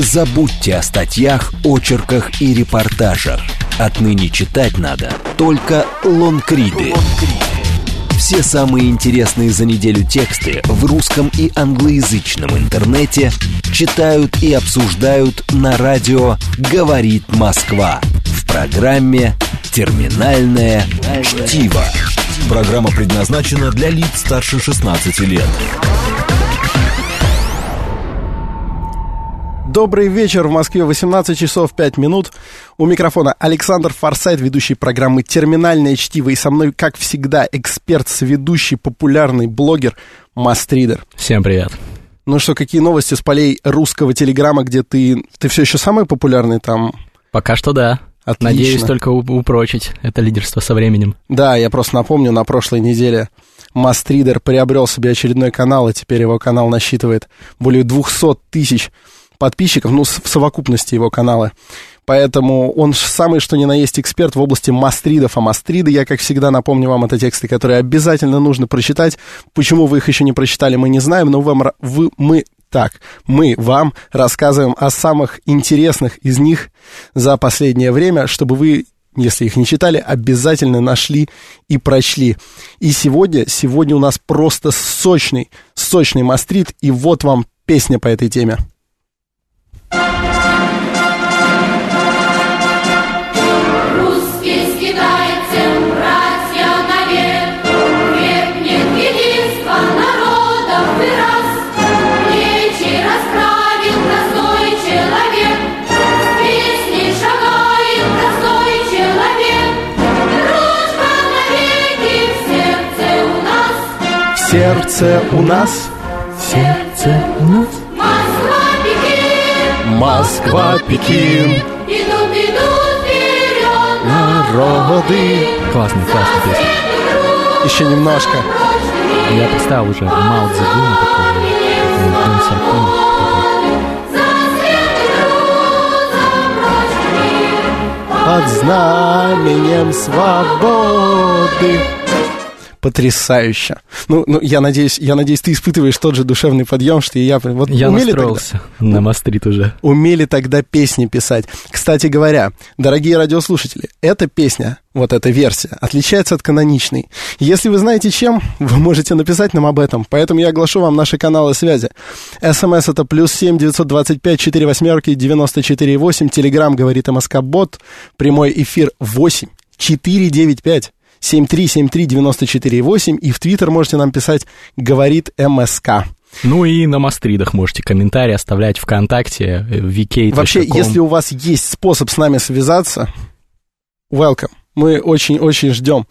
Забудьте о статьях, очерках и репортажах. Отныне читать надо только лонгриды. Все самые интересные за неделю тексты в русском и англоязычном интернете читают и обсуждают на радио «Говорит Москва» в программе «Терминальное чтиво». Программа предназначена для лиц старше 16 лет. Добрый вечер. В Москве 18 часов 5 минут. У микрофона Александр Форсайт, ведущий программы «Терминальное чтиво». И со мной, как всегда, эксперт, сведущий, популярный блогер Мастридер. Всем привет. Ну что, какие новости с полей русского телеграмма, где ты... Ты все еще самый популярный там? Пока что да. Отлично. Надеюсь только упрочить это лидерство со временем. Да, я просто напомню, на прошлой неделе Мастридер приобрел себе очередной канал, и теперь его канал насчитывает более 200 тысяч подписчиков, ну, в совокупности его канала. Поэтому он самый, что ни на есть, эксперт в области мастридов. А мастриды, я, как всегда, напомню вам, это тексты, которые обязательно нужно прочитать. Почему вы их еще не прочитали, мы не знаем, но вам, вы, мы так, мы вам рассказываем о самых интересных из них за последнее время, чтобы вы, если их не читали, обязательно нашли и прочли. И сегодня, сегодня у нас просто сочный, сочный мастрит, и вот вам песня по этой теме. Сердце у нас, сердце у нас. Москва, Пекин, идут, идут вперед народы. Классная, классная песня. Еще немножко. Я представил уже Мао Цзэдуна такого, Дэн Сяопина. Под знаменем свободы. Потрясающе. Ну, ну, я надеюсь, я надеюсь, ты испытываешь тот же душевный подъем, что и я. Вот Я умели настроился на Мастрит уже. умели тогда песни писать. Кстати говоря, дорогие радиослушатели, эта песня, вот эта версия, отличается от каноничной. Если вы знаете чем, вы можете написать нам об этом. Поэтому я оглашу вам наши каналы связи. СМС это плюс семь девятьсот двадцать пять четыре восьмерки девяносто четыре восемь. Телеграмм говорит МСК Бот. Прямой эфир восемь четыре девять пять. 7373948, и в Твиттер можете нам писать «Говорит МСК». Ну и на Мастридах можете комментарии оставлять ВКонтакте, в VK. Вообще, если у вас есть способ с нами связаться, welcome. Мы очень-очень ждем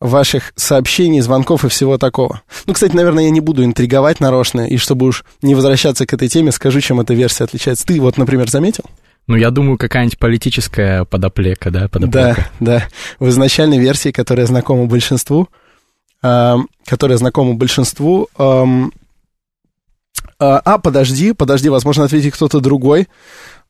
ваших сообщений, звонков и всего такого. Ну, кстати, наверное, я не буду интриговать нарочно, и чтобы уж не возвращаться к этой теме, скажу, чем эта версия отличается. Ты вот, например, заметил? Ну, я думаю, какая-нибудь политическая подоплека, да? Подоплека. Да, да. В изначальной версии, которая знакома большинству, эм, которая знакома большинству... эм, а, а, подожди, подожди, возможно, ответит кто-то другой.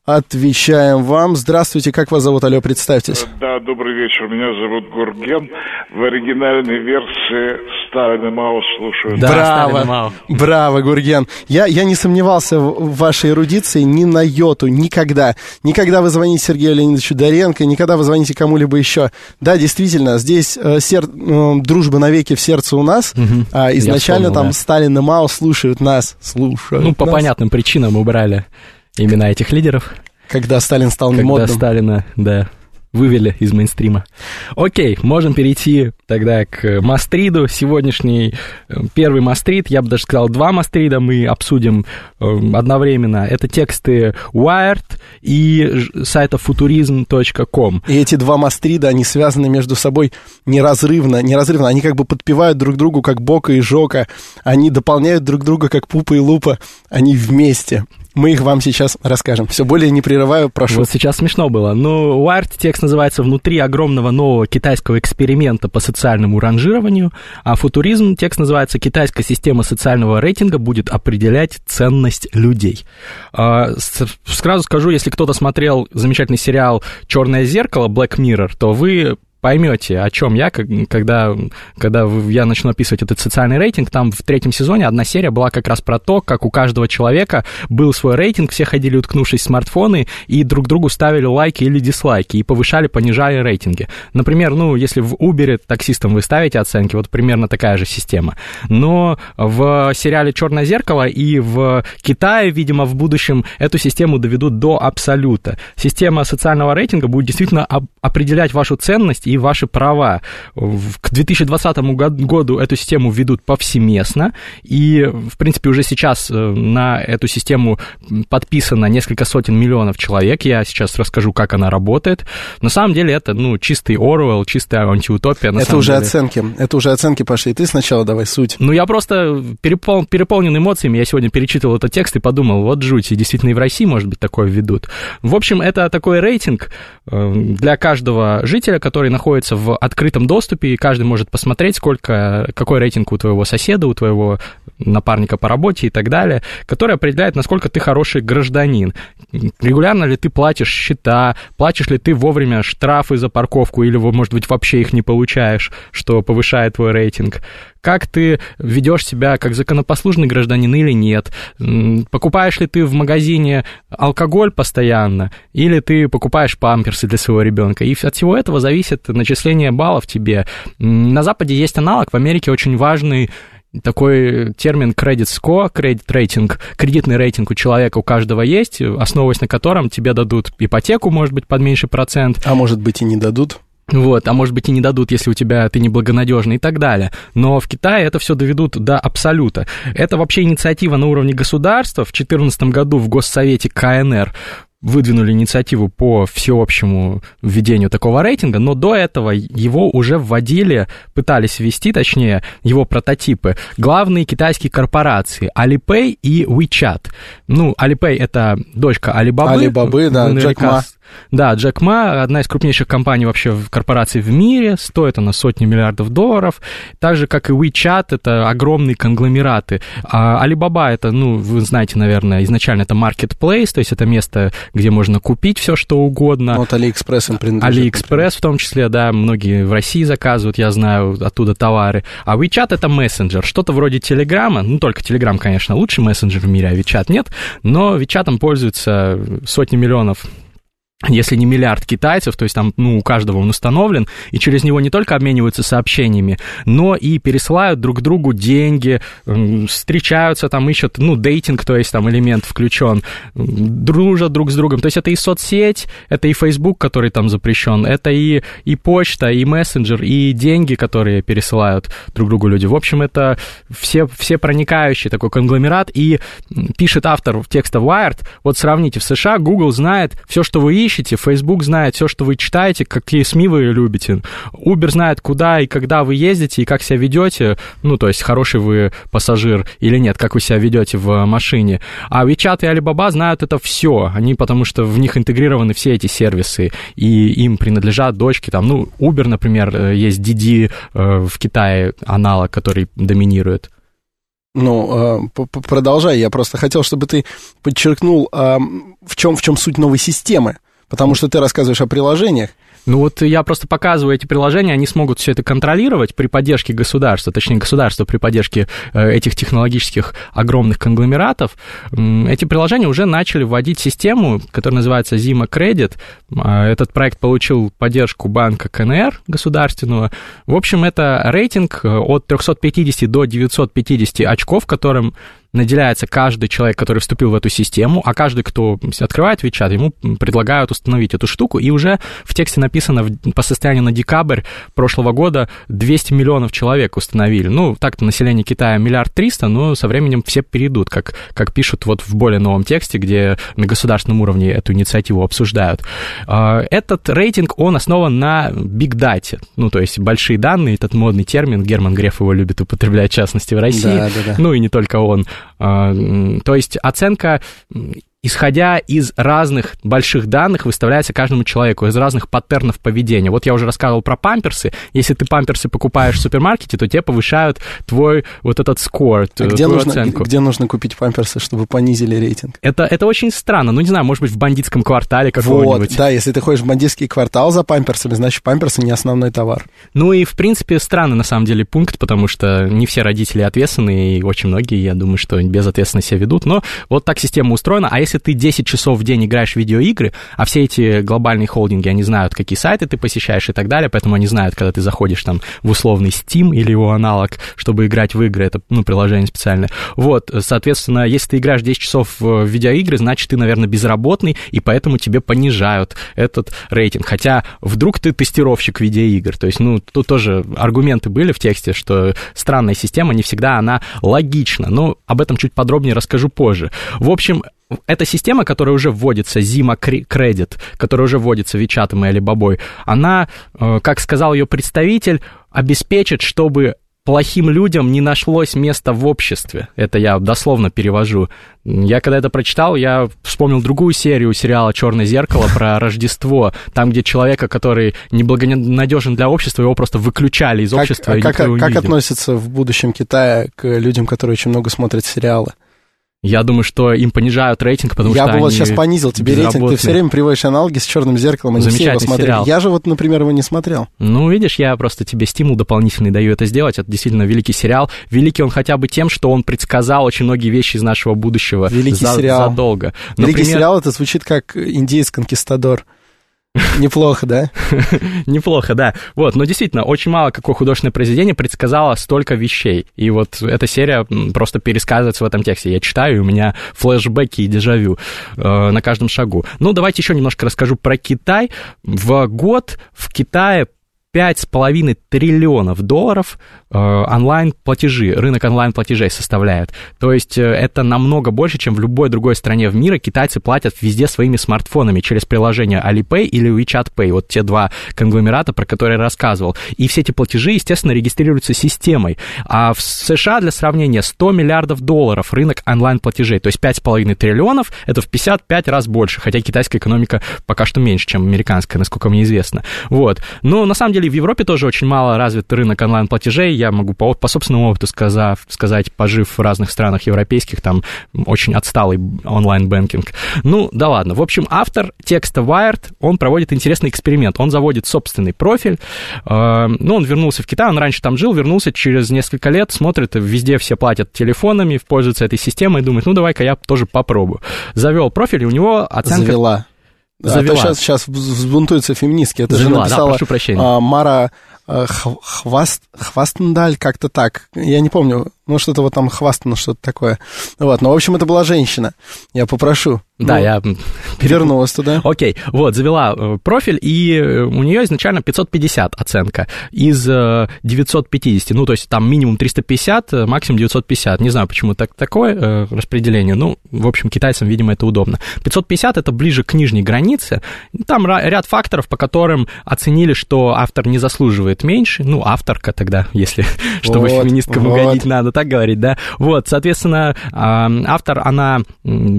Отвечаем вам. Здравствуйте, как вас зовут? Алло, представьтесь. Да, добрый вечер. Меня зовут Гурген. В оригинальной версии Сталин и Мао слушают. Да, Браво, Сталин и Мао. браво, Гурген. Я, я не сомневался в вашей эрудиции ни на йоту, никогда. Никогда вы звоните Сергею Леонидовичу Доренко, никогда вы звоните кому-либо еще. Да, действительно, здесь э, сер- э, дружба навеки в сердце у нас, Мгм. а изначально вспомнил, там да. Сталин и Мао слушают нас, слушают Ну, по нас. понятным причинам убрали имена этих лидеров. Когда Сталин стал Когда немодным. Сталина, да, вывели из мейнстрима. Окей, можем перейти тогда к Мастриду. Сегодняшний э, первый Мастрид, я бы даже сказал два Мастрида, мы обсудим э, одновременно. Это тексты Wired и сайта futurism.com. И эти два мастрида, они связаны между собой неразрывно, неразрывно. Они как бы подпевают друг другу, как Бока и Жока. Они дополняют друг друга, как Пупа и Лупа. Они вместе. Мы их вам сейчас расскажем. Все более не прерываю, прошу. Вот сейчас смешно было. Ну, Wired текст называется «Внутри огромного нового китайского эксперимента по социальному ранжированию», а футуризм текст называется «Китайская система социального рейтинга будет определять ценность людей». А, Сразу скажу, если кто-то смотрел замечательный сериал «Черное зеркало» Black Mirror, то вы поймете, о чем я, когда, когда я начну описывать этот социальный рейтинг. Там в третьем сезоне одна серия была как раз про то, как у каждого человека был свой рейтинг, все ходили, уткнувшись в смартфоны, и друг другу ставили лайки или дизлайки, и повышали, понижали рейтинги. Например, ну, если в Uber таксистам вы ставите оценки, вот примерно такая же система. Но в сериале «Черное зеркало» и в Китае, видимо, в будущем эту систему доведут до абсолюта. Система социального рейтинга будет действительно определять вашу ценность и ваши права. К 2020 году эту систему введут повсеместно, и, в принципе, уже сейчас э, на эту систему подписано несколько сотен миллионов человек. Я сейчас расскажу, как она работает. На самом деле это, ну, чистый Оруэлл, чистая антиутопия. это уже деле. оценки, это уже оценки пошли. Ты сначала давай суть. Ну, я просто перепол... переполнен эмоциями. Я сегодня перечитывал этот текст и подумал, вот жуть, и действительно и в России, может быть, такое введут. В общем, это такой рейтинг э, для каждого жителя, который находится в открытом доступе, и каждый может посмотреть, сколько, какой рейтинг у твоего соседа, у твоего напарника по работе и так далее, который определяет, насколько ты хороший гражданин. Регулярно ли ты платишь счета, платишь ли ты вовремя штрафы за парковку, или, может быть, вообще их не получаешь, что повышает твой рейтинг как ты ведешь себя как законопослушный гражданин или нет, покупаешь ли ты в магазине алкоголь постоянно, или ты покупаешь памперсы для своего ребенка. И от всего этого зависит начисление баллов тебе. На Западе есть аналог, в Америке очень важный такой термин credit score, credit rating, кредитный рейтинг у человека у каждого есть, основываясь на котором тебе дадут ипотеку, может быть, под меньший процент. А может быть и не дадут. Вот, а может быть и не дадут, если у тебя ты неблагонадежный и так далее. Но в Китае это все доведут до абсолюта. Это вообще инициатива на уровне государства. В 2014 году в Госсовете КНР выдвинули инициативу по всеобщему введению такого рейтинга, но до этого его уже вводили, пытались ввести, точнее, его прототипы, главные китайские корпорации Alipay и WeChat. Ну, Alipay — это дочка Alibaba. Alibaba, да, Джек Ма. Да, Джек Ма, одна из крупнейших компаний вообще в корпораций в мире, стоит она сотни миллиардов долларов, так же, как и WeChat, это огромные конгломераты. А Alibaba это, ну, вы знаете, наверное, изначально это marketplace, то есть это место, где можно купить все, что угодно. Вот AliExpress им принадлежит. AliExpress в том числе, да, многие в России заказывают, я знаю, оттуда товары. А WeChat это мессенджер, что-то вроде Телеграма, ну, только Телеграм, конечно, лучший мессенджер в мире, а WeChat нет, но WeChat пользуются сотни миллионов если не миллиард китайцев, то есть там, ну, у каждого он установлен, и через него не только обмениваются сообщениями, но и пересылают друг другу деньги, встречаются там, ищут, ну, дейтинг, то есть там элемент включен, дружат друг с другом. То есть это и соцсеть, это и Facebook, который там запрещен, это и, и почта, и мессенджер, и деньги, которые пересылают друг другу люди. В общем, это все, все проникающий такой конгломерат, и пишет автор текста Wired, вот сравните, в США Google знает все, что вы ищете, ищете, Facebook знает все, что вы читаете, какие СМИ вы любите. Uber знает, куда и когда вы ездите и как себя ведете, ну, то есть хороший вы пассажир или нет, как вы себя ведете в машине. А WeChat и Alibaba знают это все, они потому что в них интегрированы все эти сервисы, и им принадлежат дочки, там, ну, Uber, например, э, есть Didi э, в Китае аналог, который доминирует. Ну, э, продолжай. Я просто хотел, чтобы ты подчеркнул, в чем, в чем суть новой системы. Потому что ты рассказываешь о приложениях, ну вот я просто показываю эти приложения, они смогут все это контролировать при поддержке государства, точнее государства при поддержке э, этих технологических огромных конгломератов. Эти приложения уже начали вводить систему, которая называется Zima Credit. А, этот проект получил поддержку банка КНР государственного. В общем, это рейтинг э, от 350 до 950 очков, которым наделяется каждый человек, который вступил в эту систему, а каждый, кто открывает WeChat, ему предлагают установить эту штуку, и уже в тексте написано по состоянию на декабрь прошлого года 200 миллионов человек установили. Ну, так-то население Китая миллиард триста, но со временем все перейдут, как, как пишут вот в более новом тексте, где на государственном уровне эту инициативу обсуждают. А, этот рейтинг, он основан на big data, ну, то есть большие данные, этот модный термин, Герман Греф его любит употреблять, в частности, в России, да, да, да. ну, и не только он. А, то есть оценка исходя из разных больших данных, выставляется каждому человеку, из разных паттернов поведения. Вот я уже рассказывал про памперсы. Если ты памперсы покупаешь в супермаркете, то тебе повышают твой вот этот скор, А где, нужно, оценку. где нужно купить памперсы, чтобы понизили рейтинг? Это, это очень странно. Ну, не знаю, может быть, в бандитском квартале Вот, какого-нибудь. да, если ты ходишь в бандитский квартал за памперсами, значит, памперсы не основной товар. Ну и, в принципе, странный, на самом деле, пункт, потому что не все родители ответственны, и очень многие, я думаю, что безответственно себя ведут. Но вот так система устроена. А если ты 10 часов в день играешь в видеоигры, а все эти глобальные холдинги, они знают, какие сайты ты посещаешь и так далее, поэтому они знают, когда ты заходишь там в условный Steam или его аналог, чтобы играть в игры, это, ну, приложение специальное. Вот, соответственно, если ты играешь 10 часов в видеоигры, значит, ты, наверное, безработный, и поэтому тебе понижают этот рейтинг. Хотя вдруг ты тестировщик видеоигр. То есть, ну, тут тоже аргументы были в тексте, что странная система, не всегда она логична. Но об этом чуть подробнее расскажу позже. В общем, эта система, которая уже вводится, Zima Credit, которая уже вводится Вичатом и Алибабой, она, э, как сказал ее представитель, обеспечит, чтобы плохим людям не нашлось места в обществе. Это я дословно перевожу. Я когда это прочитал, я вспомнил другую серию сериала «Черное зеркало» про Рождество, там, где человека, который неблагонадежен для общества, его просто выключали из Как, общества. а и как, как относится в будущем Китая к людям, которые очень много смотрят сериалы? Я думаю, что им понижают рейтинг, потому я что бы вот сейчас понизил тебе рейтинг. Ты все время приводишь аналоги с черным зеркалом, они все его смотрели. сериал. Я же вот, например, его не смотрел. Ну, видишь, я просто тебе стимул дополнительный даю это сделать. Это действительно великий сериал. Великий он хотя бы тем, что он предсказал очень многие вещи из нашего будущего Великий за- сериал. задолго. Великий Например, сериал это звучит как индеец-конкистадор. Неплохо, да? Неплохо, да. Вот, но действительно, очень мало какое художественное произведение предсказало столько вещей. И вот эта серия просто пересказывается в этом тексте. Я читаю, и у меня флешбеки и дежавю э, на каждом шагу. Ну, давайте еще немножко расскажу про Китай. В год в Китае 5,5 триллионов долларов э, онлайн-платежи, рынок онлайн-платежей составляет. То есть э, это намного больше, чем в любой другой стране в мире. Китайцы платят везде своими смартфонами через приложение Alipay или WeChat Pay. Вот те два конгломерата, про которые я рассказывал. И все эти платежи, естественно, регистрируются системой. А в США, для сравнения, 100 миллиардов долларов рынок онлайн-платежей. То есть 5,5 триллионов — это в 55 раз больше. Хотя китайская экономика пока что меньше, чем американская, насколько мне известно. Вот. Но на самом деле в Европе тоже очень мало развит рынок онлайн-платежей. Я могу по, по собственному опыту сказав, сказать, пожив в разных странах европейских, там очень отсталый онлайн-бэнкинг. Ну, да ладно. В общем, автор текста Wired, он проводит интересный эксперимент. Он заводит собственный профиль. Э, ну, он вернулся в Китай, он раньше там жил, вернулся через несколько лет, смотрит, везде все платят телефонами, пользуются этой системой, думает, ну, давай-ка я тоже попробую. Завел профиль, и у него оценка... Завела. Завела. А сейчас, сейчас взбунтуются феминистки. Это Завела, же да, написала прошу прощения. а, Мара а, Хв- Хваст, Хвастендаль, как-то так. Я не помню. Ну, что-то вот там хвастано, что-то такое. Вот, но, в общем, это была женщина. Я попрошу. Да, Ну, я Вернулась туда. Окей, вот, завела э, профиль, и э, у нее изначально 550 оценка из э, 950, ну, то есть там минимум 350, э, максимум 950. Не знаю, почему так, такое э, распределение, ну, в общем, китайцам, видимо, это удобно. 550 это ближе к нижней границе, там ра- ряд факторов, по которым оценили, что автор не заслуживает меньше, ну, авторка тогда, если, чтобы Вот, феминисткам вот. угодить, надо так говорить, да. Вот, соответственно, а, автор, она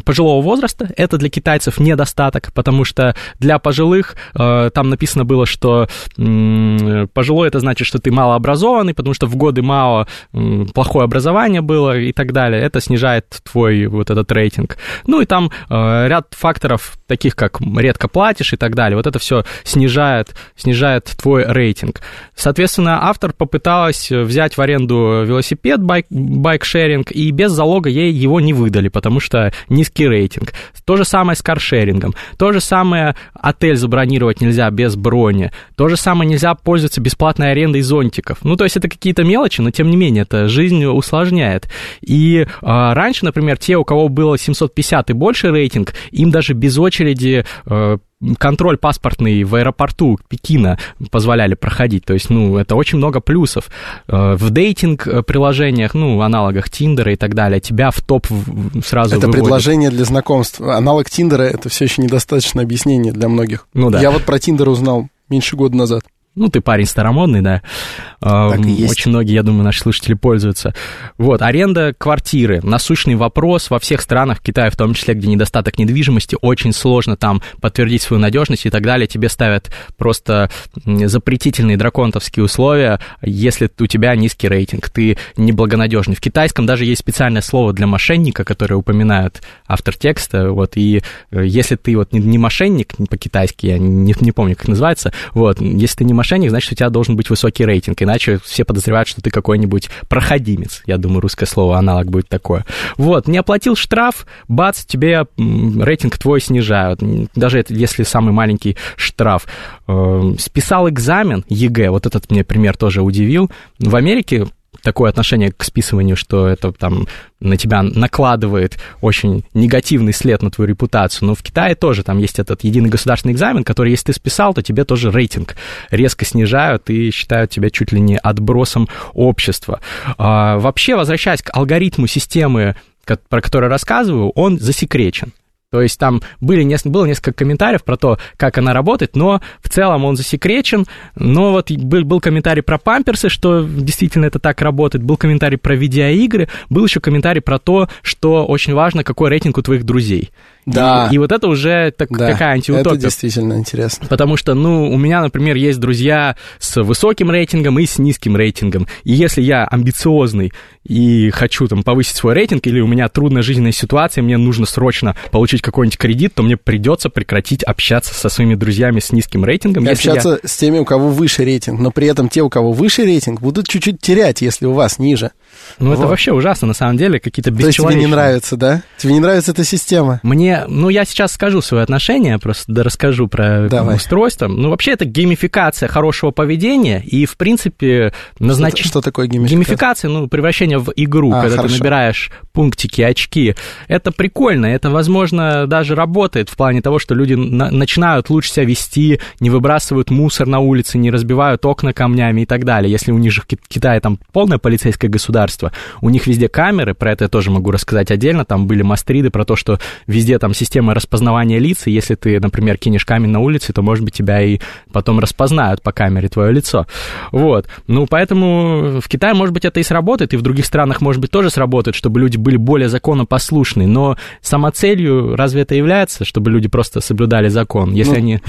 пожилого возраста, это для китайцев недостаток, потому что для пожилых э, там написано было, что пожилой это значит, что ты малообразованный, потому что в годы Мао плохое образование было и так далее. Это снижает твой вот этот рейтинг. Ну и там э, ряд факторов, таких как редко платишь и так далее. Вот это все снижает, снижает твой рейтинг. Соответственно, автор попыталась взять в аренду велосипед, байк, байк-шеринг, и без залога ей его не выдали, потому что низкий рейтинг. То же самое с каршерингом. То же самое отель забронировать нельзя без брони. То же самое нельзя пользоваться бесплатной арендой зонтиков. Ну, то есть это какие-то мелочи, но тем не менее это жизнь усложняет. И а, раньше, например, те, у кого было 750 и больше рейтинг, им даже без очереди э, контроль паспортный в аэропорту Пекина позволяли проходить. То есть, ну, это очень много плюсов. Э, В дейтинг-приложениях, ну, аналогах Тиндера и так далее, тебя в топ сразу Это выводят. предложение для знакомств. Аналог Тиндера — это все еще недостаточное объяснение для многих. Ну да. Я вот про Тиндер узнал меньше года назад. Ну, ты парень старомодный, да. Так и есть. Очень многие, я думаю, наши слушатели пользуются. Вот, аренда квартиры. Насущный вопрос во всех странах, в Китае в том числе, где недостаток недвижимости, очень сложно там подтвердить свою надежность и так далее. Тебе ставят просто запретительные драконтовские условия, если у тебя низкий рейтинг, ты неблагонадежный. В китайском даже есть специальное слово для мошенника, которое упоминает автор текста, вот, и э, если ты вот не, не мошенник, по-китайски, я не, не помню, как называется, вот, если ты не мошенник, значит, у тебя должен быть высокий рейтинг, иначе все подозревают, что ты какой-нибудь проходимец. Я думаю, русское слово аналог будет такое. Вот, не оплатил штраф, бац, тебе рейтинг твой снижают. Даже это, если самый маленький штраф. Э, Списал экзамен ЕГЭ, вот этот мне пример тоже удивил. В Америке такое отношение к списыванию, что это там на тебя накладывает очень негативный след на твою репутацию. Но в Китае тоже там есть этот единый государственный экзамен, который, если ты списал, то тебе тоже рейтинг резко снижают и считают тебя чуть ли не отбросом общества. А, вообще, возвращаясь к алгоритму системы, про который рассказываю, он засекречен. То есть там были, было несколько комментариев про то, как она работает, но в целом он засекречен. Но вот был, был комментарий про памперсы, что действительно это так работает, был комментарий про видеоигры, был еще комментарий про то, что очень важно, какой рейтинг у твоих друзей. Да. И, и вот это уже так- Да, такая это антиутопия. действительно интересно. Потому что, ну, у меня, например, есть друзья с высоким рейтингом и с низким рейтингом. И если я амбициозный и хочу там повысить свой рейтинг, или у меня трудная жизненная ситуация, мне нужно срочно получить какой-нибудь кредит, то мне придется прекратить общаться со своими друзьями с низким рейтингом. И если я- общаться с теми, у кого выше рейтинг, но при этом те, у кого выше рейтинг, будут чуть-чуть терять, если у вас ниже. Ну, это Вот. вообще ужасно, на самом деле, какие-то То есть тебе бесчеловечные. не нравится, да? Тебе не нравится эта система? Мне, ну, я сейчас скажу свое отношение, просто да, расскажу про Давай. устройство. Ну, вообще, это геймификация хорошего поведения, и, в принципе, назначение... Что, что такое геймификация? Геймификация, ну, превращение в игру, А, когда хорошо. ты набираешь пунктики, очки. Это прикольно, это, возможно, даже работает в плане того, что люди на- начинают лучше себя вести, не выбрасывают мусор на улице, не разбивают окна камнями и так далее. Если у них же в Ки- Китае там полное полицейское государство, у них везде камеры, про это я тоже могу рассказать отдельно, там были мастриды про то, что везде там система распознавания лиц, и если ты, например, кинешь камень на улице, то, может быть, тебя и потом распознают по камере твое лицо. Вот. Ну, поэтому в Китае, может быть, это и сработает, и в других странах, может быть, тоже сработает, чтобы люди были более законопослушны. Но самоцелью разве это является, чтобы люди просто соблюдали закон? Если Ну, они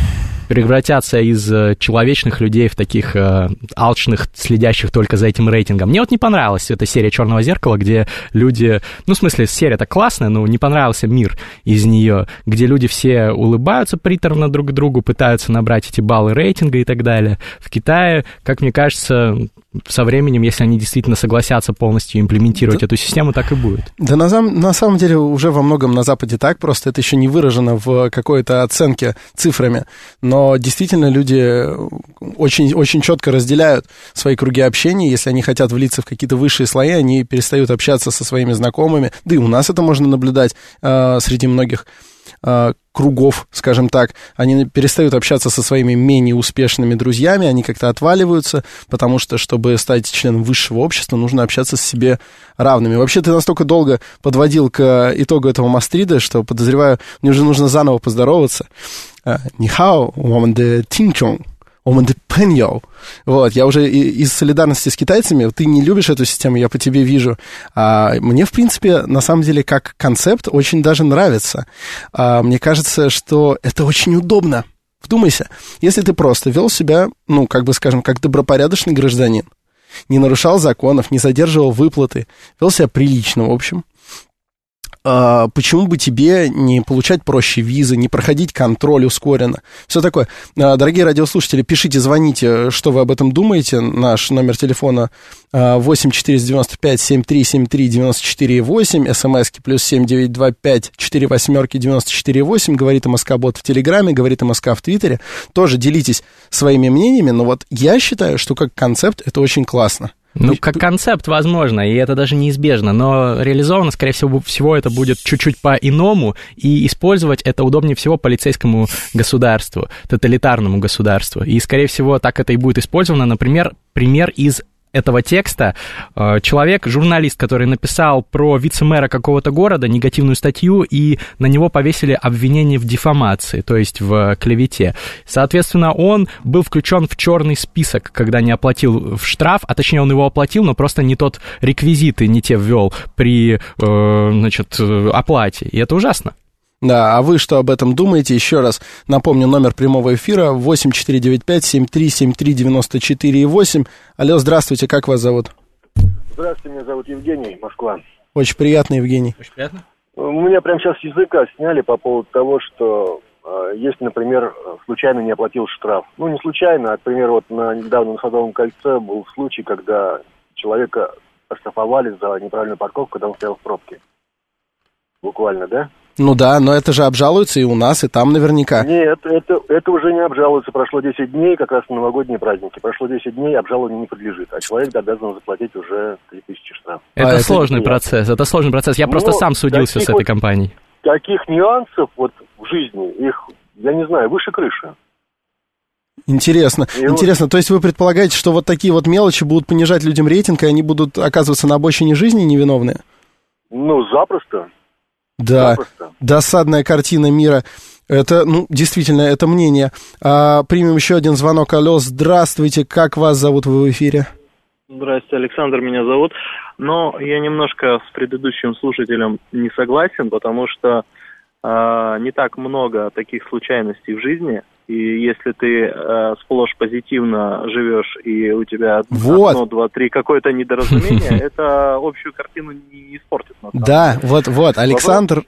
превратятся из э, человечных людей в таких э, алчных, следящих только за этим рейтингом. Мне вот не понравилась эта серия Черного зеркала, где люди, ну, в смысле, серия-то классная, но не понравился мир из нее, где люди все улыбаются приторно друг другу, пытаются набрать эти баллы рейтинга и так далее. В Китае, как мне кажется, со временем, если они действительно согласятся полностью имплементировать эту систему, так и будет. Да на, на самом деле уже во многом на Западе так, просто это еще не выражено в какой-то оценке цифрами. Но действительно люди очень, очень четко разделяют свои круги общения. Если они хотят влиться в какие-то высшие слои, они перестают общаться со своими знакомыми. Да и у нас это можно наблюдать э, среди многих э, кругов, скажем так, они перестают общаться со своими менее успешными друзьями, они как-то отваливаются, потому что, чтобы стать членом высшего общества, нужно общаться с себе равными. Вообще, ты настолько долго подводил к итогу этого мастрида, что, подозреваю, мне уже нужно заново поздороваться. Э, Нихао, woman de тинчон. Оман де Пеньо. Вот, я уже из солидарности с китайцами, ты не любишь эту систему, я по тебе вижу. А, мне, в принципе, на самом деле, как концепт очень даже нравится. А, мне кажется, что это очень удобно. Вдумайся, если ты просто вел себя, ну, как бы, скажем, как добропорядочный гражданин, не нарушал законов, не задерживал выплаты, вел себя прилично, в общем, а, почему бы тебе не получать проще визы, не проходить контроль ускоренно? Все такое. А, Дорогие радиослушатели, пишите, звоните, что вы об этом думаете. Наш номер телефона а, 8 495 7373 94 8, смски плюс 7925 4 восьмерки 94 8, говорит МСК Бот в Телеграме, говорит МСК в Твиттере. Тоже делитесь своими мнениями, но вот я считаю, что как концепт это очень классно. Ну, как концепт, возможно, и это даже неизбежно, но реализовано, скорее всего, всего это будет чуть-чуть по-иному, и использовать это удобнее всего полицейскому государству, тоталитарному государству. И, скорее всего, так это и будет использовано. Например, пример из этого текста э, человек, журналист, который написал про вице-мэра какого-то города негативную статью, и на него повесили обвинение в дефамации, то есть в клевете. Соответственно, он был включен в черный список, когда не оплатил в штраф, а точнее он его оплатил, но просто не тот реквизиты не те ввел при, э, значит, оплате. И это ужасно. Да, а вы что об этом думаете? Еще раз напомню, номер прямого эфира 8495-7373-94,8. Алло, здравствуйте, как вас зовут? Здравствуйте, меня зовут Евгений, Москва. Очень приятно, Евгений. Очень приятно. У меня прямо сейчас языка сняли по поводу того, что э, если, например, случайно не оплатил штраф. Ну, не случайно, а, например, вот на недавно на Садовом кольце был случай, когда человека оштрафовали за неправильную парковку, когда он стоял в пробке. Буквально, да? Ну да, но это же обжалуется и у нас, и там наверняка. Нет, это, это уже не обжалуется. Прошло 10 дней, как раз на новогодние праздники. Прошло 10 дней, обжалованию не подлежит. А человек обязан заплатить уже 3000 штраф. Это А, это сложный нет. процесс, это сложный процесс. Я Ну, просто сам судился с этой вот- компанией. Таких нюансов вот в жизни, их, я не знаю, выше крыши. Интересно, И вот- интересно. То есть вы предполагаете, что вот такие вот мелочи будут понижать людям рейтинг, и они будут оказываться на обочине жизни невиновные? Ну, запросто. Да, Запросто. досадная картина мира. Это, ну, действительно, это мнение. А, примем еще один звонок. Алло, здравствуйте, как вас зовут вы в эфире? Здравствуйте, Александр меня зовут. Но я немножко с предыдущим слушателем не согласен, потому что э, не так много таких случайностей в жизни. И если ты э, сплошь позитивно живешь, и у тебя Вот. одно, два, три какое-то недоразумение, это общую картину не испортит. Да, вот, вот, Александр...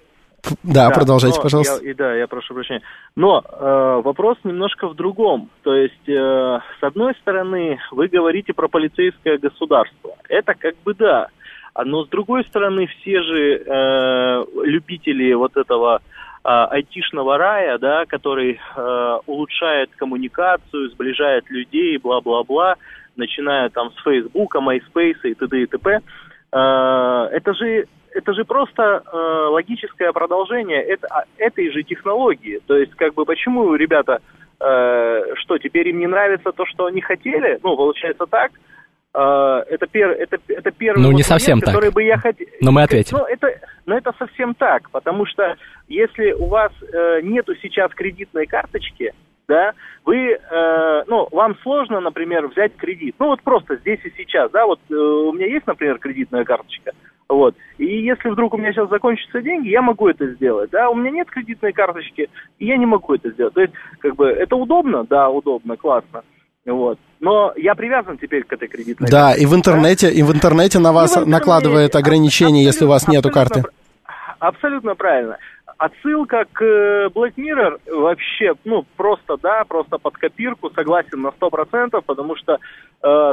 Да, продолжайте, но пожалуйста. я- и да, я прошу прощения. Но э, вопрос немножко в другом. То есть, э, с одной стороны, вы говорите про полицейское государство. Это как бы да. А Но с другой стороны, все же э, любители вот этого э, айтишного рая, да, который э, улучшает коммуникацию, сближает людей, бла-бла-бла, начиная там с Фейсбука, MySpace и т.д. и т.п. Э, это же это же просто э, логическое продолжение это- а- этой же технологии. То есть, как бы, почему ребята, э, что, теперь им не нравится то, что они хотели? Ну, получается так. Это, пер, это, это первый Ну, не момент, совсем так. который бы я хотел... Но мы ответим. Ну, это, но это совсем так, потому что если у вас э, нету сейчас кредитной карточки, да, вы, э, ну, вам сложно, например, взять кредит. Ну, вот просто здесь и сейчас, да, вот э, у меня есть, например, кредитная карточка, вот, и если вдруг у меня сейчас закончатся деньги, я могу это сделать, да, у меня нет кредитной карточки, и я не могу это сделать. То есть, как бы, это удобно, да, удобно, классно, вот, но я привязан теперь к этой кредитной Да, и в интернете, и в интернете на вас интернете. накладывает ограничения, если у вас нету карты. Абсолютно правильно. Отсылка к э, Black Mirror вообще, ну, просто, да, просто под копирку, согласен на 100%, потому что э,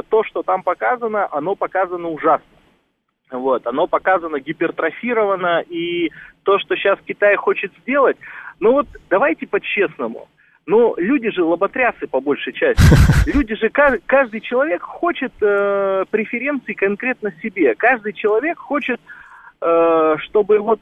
то, что там показано, оно показано ужасно. Вот, оно показано гипертрофировано, и то, что сейчас Китай хочет сделать, ну вот давайте по-честному. Ну, люди же лоботрясы по большей части. Люди же, ка- каждый человек хочет э, преференций конкретно себе. Каждый человек хочет, э, чтобы вот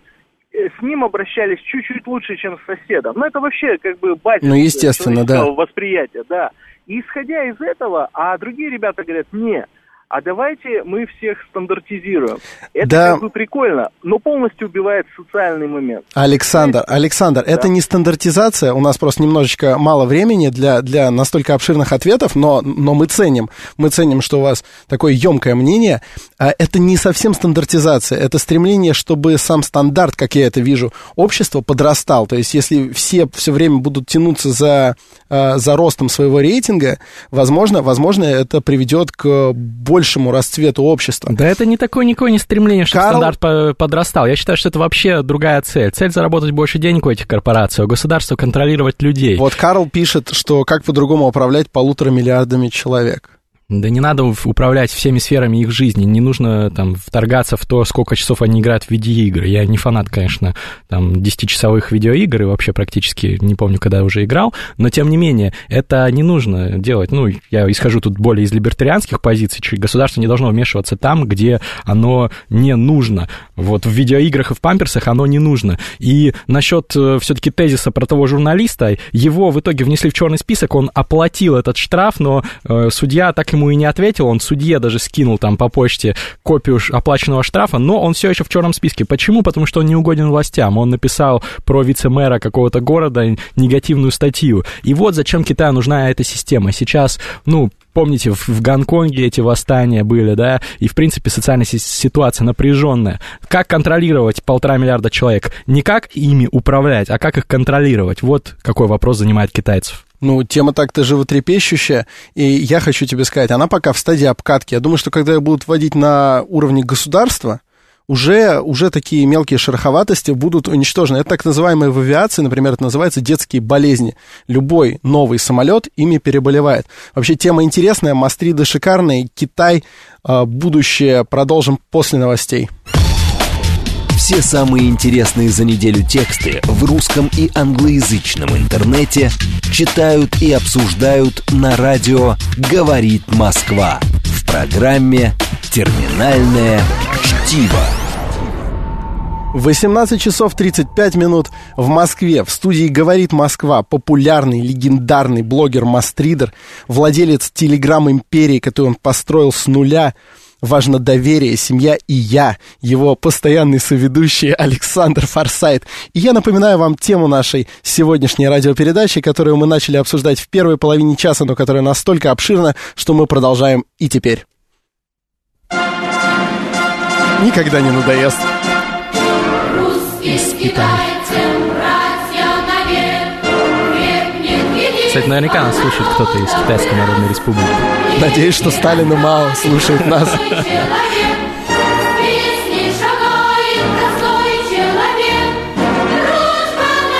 э, с ним обращались чуть-чуть лучше, чем с соседом. Ну, это вообще как бы базис Ну, естественно, да. восприятия, да. И исходя из этого, а другие ребята говорят, не, а давайте мы всех стандартизируем. Это Да. как бы прикольно, но полностью убивает социальный момент. Александр, Александр, это не стандартизация, у нас просто немножечко мало времени для, для настолько обширных ответов, но, но мы ценим, мы ценим, что у вас такое емкое мнение. А это не совсем стандартизация, это стремление, чтобы сам стандарт, как я это вижу, общества подрастал. То есть, если все все время будут тянуться за, э, за ростом своего рейтинга, возможно, возможно, это приведет к большему расцвету общества. Да это не такое никакое не стремление, чтобы Карл- стандарт по- подрастал. Я считаю, что это вообще другая цель. Цель заработать больше денег у этих корпораций, у государства контролировать людей. Вот Карл пишет, что как по-другому управлять полутора миллиардами человек. Да не надо управлять всеми сферами их жизни, не нужно там вторгаться в то, сколько часов они играют в видеоигры. Я не фанат, конечно, там 10-часовых видеоигр и вообще практически не помню, когда уже играл, но тем не менее, это не нужно делать. Ну, я исхожу тут более из либертарианских позиций, государство не должно вмешиваться там, где оно не нужно. Вот в видеоиграх и в памперсах оно не нужно. И насчет все-таки тезиса про того журналиста, его в итоге внесли в черный список, он оплатил этот штраф, но э, судья так ему ему и не ответил, он судье даже скинул там по почте копию оплаченного штрафа, но он все еще в черном списке. Почему? Потому что он не угоден властям. Он написал про вице-мэра какого-то города негативную статью. И вот зачем Китаю нужна эта система. Сейчас, ну, Помните, в, в Гонконге эти восстания были, да, и, в принципе, социальная си- ситуация напряженная. Как контролировать полтора миллиарда человек? Не как ими управлять, а как их контролировать? Вот какой вопрос занимает китайцев. Ну, тема так-то животрепещущая, и я хочу тебе сказать, она пока в стадии обкатки. Я думаю, что когда ее будут вводить на уровне государства, уже, уже такие мелкие шероховатости будут уничтожены. Это так называемые в авиации, например, это называется детские болезни. Любой новый самолет ими переболевает. Вообще тема интересная, мастриды шикарные, Китай, э, будущее продолжим после новостей. Все самые интересные за неделю тексты в русском и англоязычном интернете читают и обсуждают на радио «Говорит Москва» в программе «Терминальное чтиво». 18 часов 35 минут в Москве. В студии «Говорит Москва» популярный, легендарный блогер Мастридер, владелец телеграм-империи, которую он построил с нуля. Важно доверие, семья и я, его постоянный соведущий Александр Форсайт. И я напоминаю вам тему нашей сегодняшней радиопередачи, которую мы начали обсуждать в первой половине часа, но которая настолько обширна, что мы продолжаем и теперь. Никогда не надоест. С Кстати, наверняка нас слушает кто-то из Китайской Народной Республики. Надеюсь, что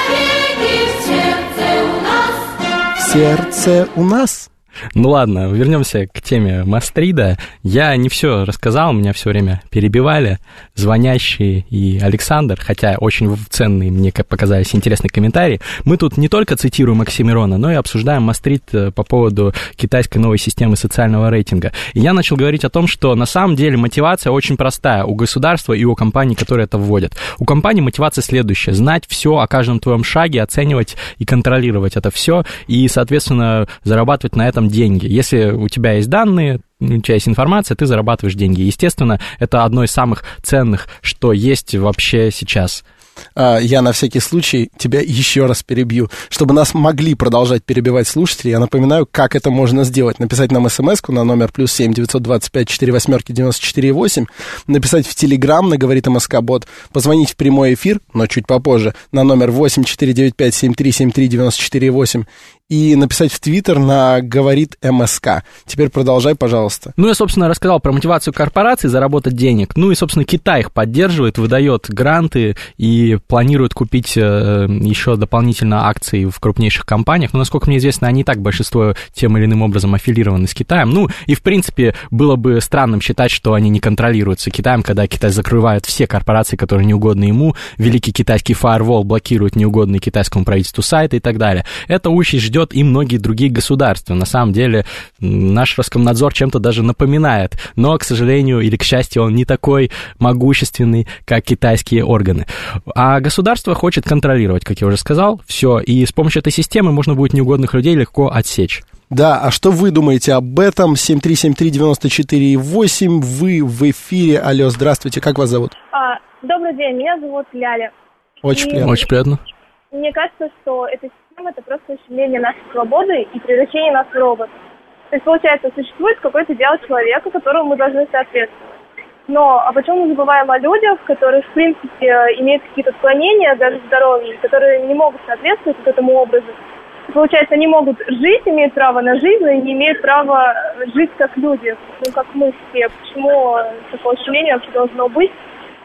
навеки в сердце у нас. Сердце у нас. Ну ладно, вернемся к теме Мастрида. Я не все рассказал, меня все время перебивали звонящие и Александр, хотя очень ценные мне показались интересные комментарии. Мы тут не только цитируем Оксимирона, но и обсуждаем Мастрид э, по поводу китайской новой системы социального рейтинга. И я начал говорить о том, что на самом деле мотивация очень простая у государства и у компаний, которые это вводят. У компаний мотивация следующая. Знать все о каждом твоем шаге, оценивать и контролировать это все, и, соответственно, зарабатывать на этом деньги. Если у тебя есть данные, у тебя есть информация, ты зарабатываешь деньги. Естественно, это одно из самых ценных, что есть вообще сейчас. А, Я на всякий случай тебя еще раз перебью. Чтобы нас могли продолжать перебивать слушатели, я напоминаю, как это можно сделать. Написать нам смс на номер плюс семь девятьсот двадцать пять четыре восьмерки девяносто четыре восемь, написать в Телеграм на «Говорит МСК Бот», позвонить в прямой эфир, но чуть попозже, на номер восемь четыре девять пять семь три семь три девяносто четыре восемь и написать в Твиттер на «Говорит МСК». Теперь продолжай, пожалуйста. Ну, я, собственно, рассказал про мотивацию корпораций заработать денег. Ну и, собственно, Китай их поддерживает, выдает гранты и планирует купить э, еще дополнительно акции в крупнейших компаниях. Но, насколько мне известно, они и так большинство тем или иным образом аффилированы с Китаем. Ну, и, в принципе, было бы странным считать, что они не контролируются Китаем, когда Китай закрывает все корпорации, которые не угодны ему. Великий китайский фаервол блокирует неугодные китайскому правительству сайты и так далее. Эта участь ждет и многие другие государства. На самом деле, наш Роскомнадзор чем-то даже напоминает, но, к сожалению или к счастью, он не такой могущественный, как китайские органы. А государство хочет контролировать, как я уже сказал, все, и с помощью этой системы можно будет неугодных людей легко отсечь. Да, а что вы думаете об этом? 7373948, вы в эфире. Алло, здравствуйте, как вас зовут? А, добрый день, меня зовут Ляля. Очень И приятно. Очень приятно. Мне кажется, что эта система это просто ущемление нашей свободы и превращение нас в робот. То есть, получается, существует какой-то идеал человека, которому мы должны соответствовать. Но а почему мы забываем о людях, которые, в принципе, имеют какие-то отклонения даже здоровье, которые не могут соответствовать вот этому образу? Получается, они могут жить, имеют право на жизнь, но не имеют права жить как люди, ну, как мы все. Почему такое ущемление вообще должно быть?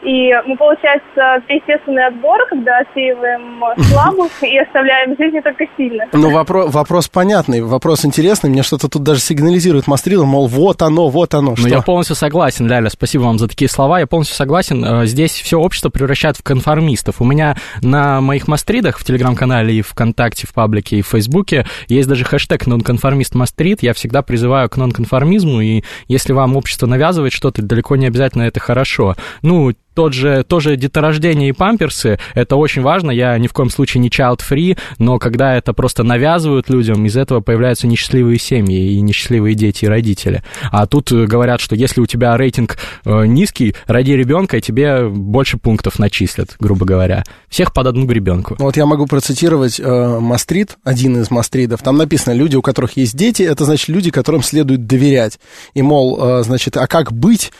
И мы, получается, естественный отбор, когда отсеиваем слабых и оставляем жизни только сильных. Ну, вопро- вопрос понятный, вопрос интересный. Мне что-то тут даже сигнализирует Мастрила, мол, вот оно, вот оно. Ну, Что? я полностью согласен, Ляля, спасибо вам за такие слова. Я полностью согласен. Э, Здесь все общество превращает в конформистов. У меня на моих мастридах в Телеграм-канале и ВКонтакте, в паблике и в Фейсбуке есть даже хэштег нонконформист мастрид. Я всегда призываю к нонконформизму, и если вам общество навязывает что-то, далеко не обязательно это хорошо. Ну, тот же, тоже деторождение и памперсы, это очень важно, я ни в коем случае не child-free, но когда это просто навязывают людям, из этого появляются несчастливые семьи и несчастливые дети и родители. А тут э, говорят, что если у тебя рейтинг э, низкий, роди ребенка, и тебе больше пунктов начислят, грубо говоря. Всех под одну гребенку. Вот я могу процитировать э, Мастрид, один из Мастридов. Там написано, люди, у которых есть дети, это значит люди, которым следует доверять. И, мол, э, значит, а как быть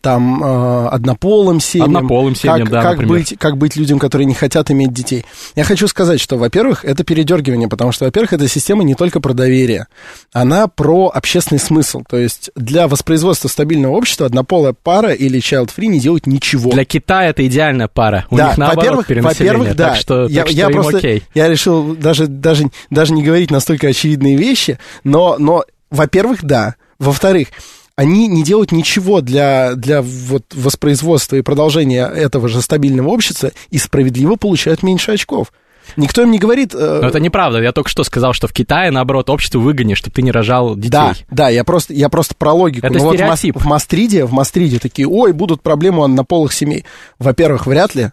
там э, однополым семьям? Однополым семьям, как, да, как например. быть, как быть людям, которые не хотят иметь детей? Я хочу сказать, что, во-первых, это передергивание, потому что, во-первых, эта система не только про доверие, она про общественный смысл. То есть для воспроизводства стабильного общества однополая пара или child-free не делают ничего. Для Китая это идеальная пара. У да, них наоборот перенаселение. во-первых, да. Так что, я, так что я им просто, окей. я решил даже, даже, даже не говорить настолько очевидные вещи, но, но во-первых, да. Во-вторых, они не делают ничего для, для вот воспроизводства и продолжения этого же стабильного общества и справедливо получают меньше очков. Никто им не говорит... э, Но это неправда. Я только что сказал, что в Китае, наоборот, общество выгонишь, чтобы ты не рожал детей. Да, да, я просто, я просто про логику. Это Ну вот в, Мас- в Мастриде, в Мастриде такие, ой, будут проблемы у однополых семей. Во-первых, вряд ли.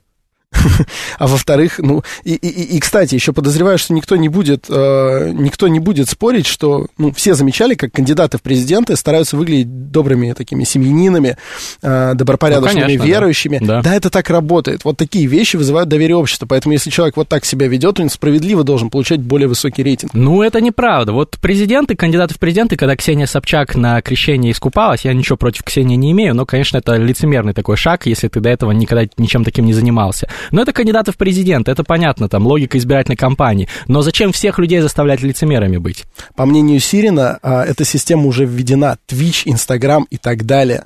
А во-вторых, ну, и, и, и, кстати, еще подозреваю, что никто не будет, э, никто не будет спорить, что, ну, все замечали, как кандидаты в президенты стараются выглядеть добрыми такими семьянинами, э, добропорядочными, Ну, конечно, верующими. Да. да, это так работает. Вот такие вещи вызывают доверие общества. Поэтому, если человек вот так себя ведет, он справедливо должен получать более высокий рейтинг. Ну, это неправда. Вот президенты, кандидаты в президенты, когда Ксения Собчак на крещении искупалась, я ничего против Ксении не имею, но, конечно, это лицемерный такой шаг, если ты до этого никогда ничем таким не занимался. Но это кандидаты в президенты, это понятно, там, логика избирательной кампании. Но зачем всех людей заставлять лицемерами быть? По мнению Сирина, а, эта система уже введена. Twitch, Instagram и так далее.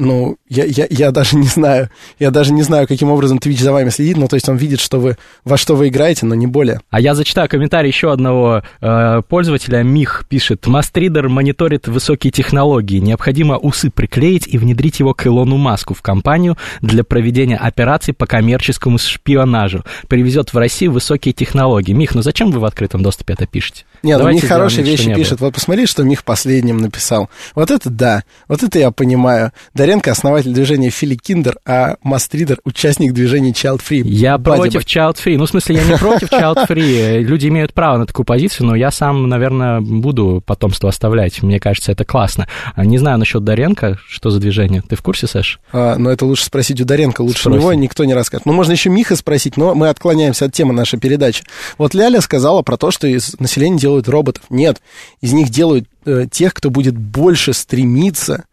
Ну, я, я, я даже не знаю. Я даже не знаю, каким образом Twitch за вами следит. Ну, то есть он видит, что вы, во что вы играете, но не более. А я зачитаю комментарий еще одного э, пользователя. Мих пишет. Мастридер мониторит высокие технологии. Необходимо усы приклеить и внедрить его к Илону Маску в компанию для проведения операций по коммерческому шпионажу. Привезет в Россию высокие технологии. Мих, ну зачем вы в открытом доступе это пишете? Нет, ну, Давайте Мих хорошие сделаем вещи пишет. Вот посмотри, что Мих последним написал. Вот это да. Вот это я понимаю. Даренко основатель движения Фили Киндер, а Мастридер участник движения Child Free. Я Бадя против child free. Ну, в смысле, я не против child free. Люди имеют право на такую позицию, но я сам, наверное, буду потомство оставлять. Мне кажется, это классно. А Не знаю насчет Даренко, что за движение. Ты в курсе, Саш? А, но это лучше спросить у Даренко, лучше Спросим. него никто не расскажет. Ну, можно еще Миха спросить, но мы отклоняемся от темы нашей передачи. Вот Ляля сказала про то, что из населения делают роботов. Нет, из них делают э, тех, кто будет больше стремиться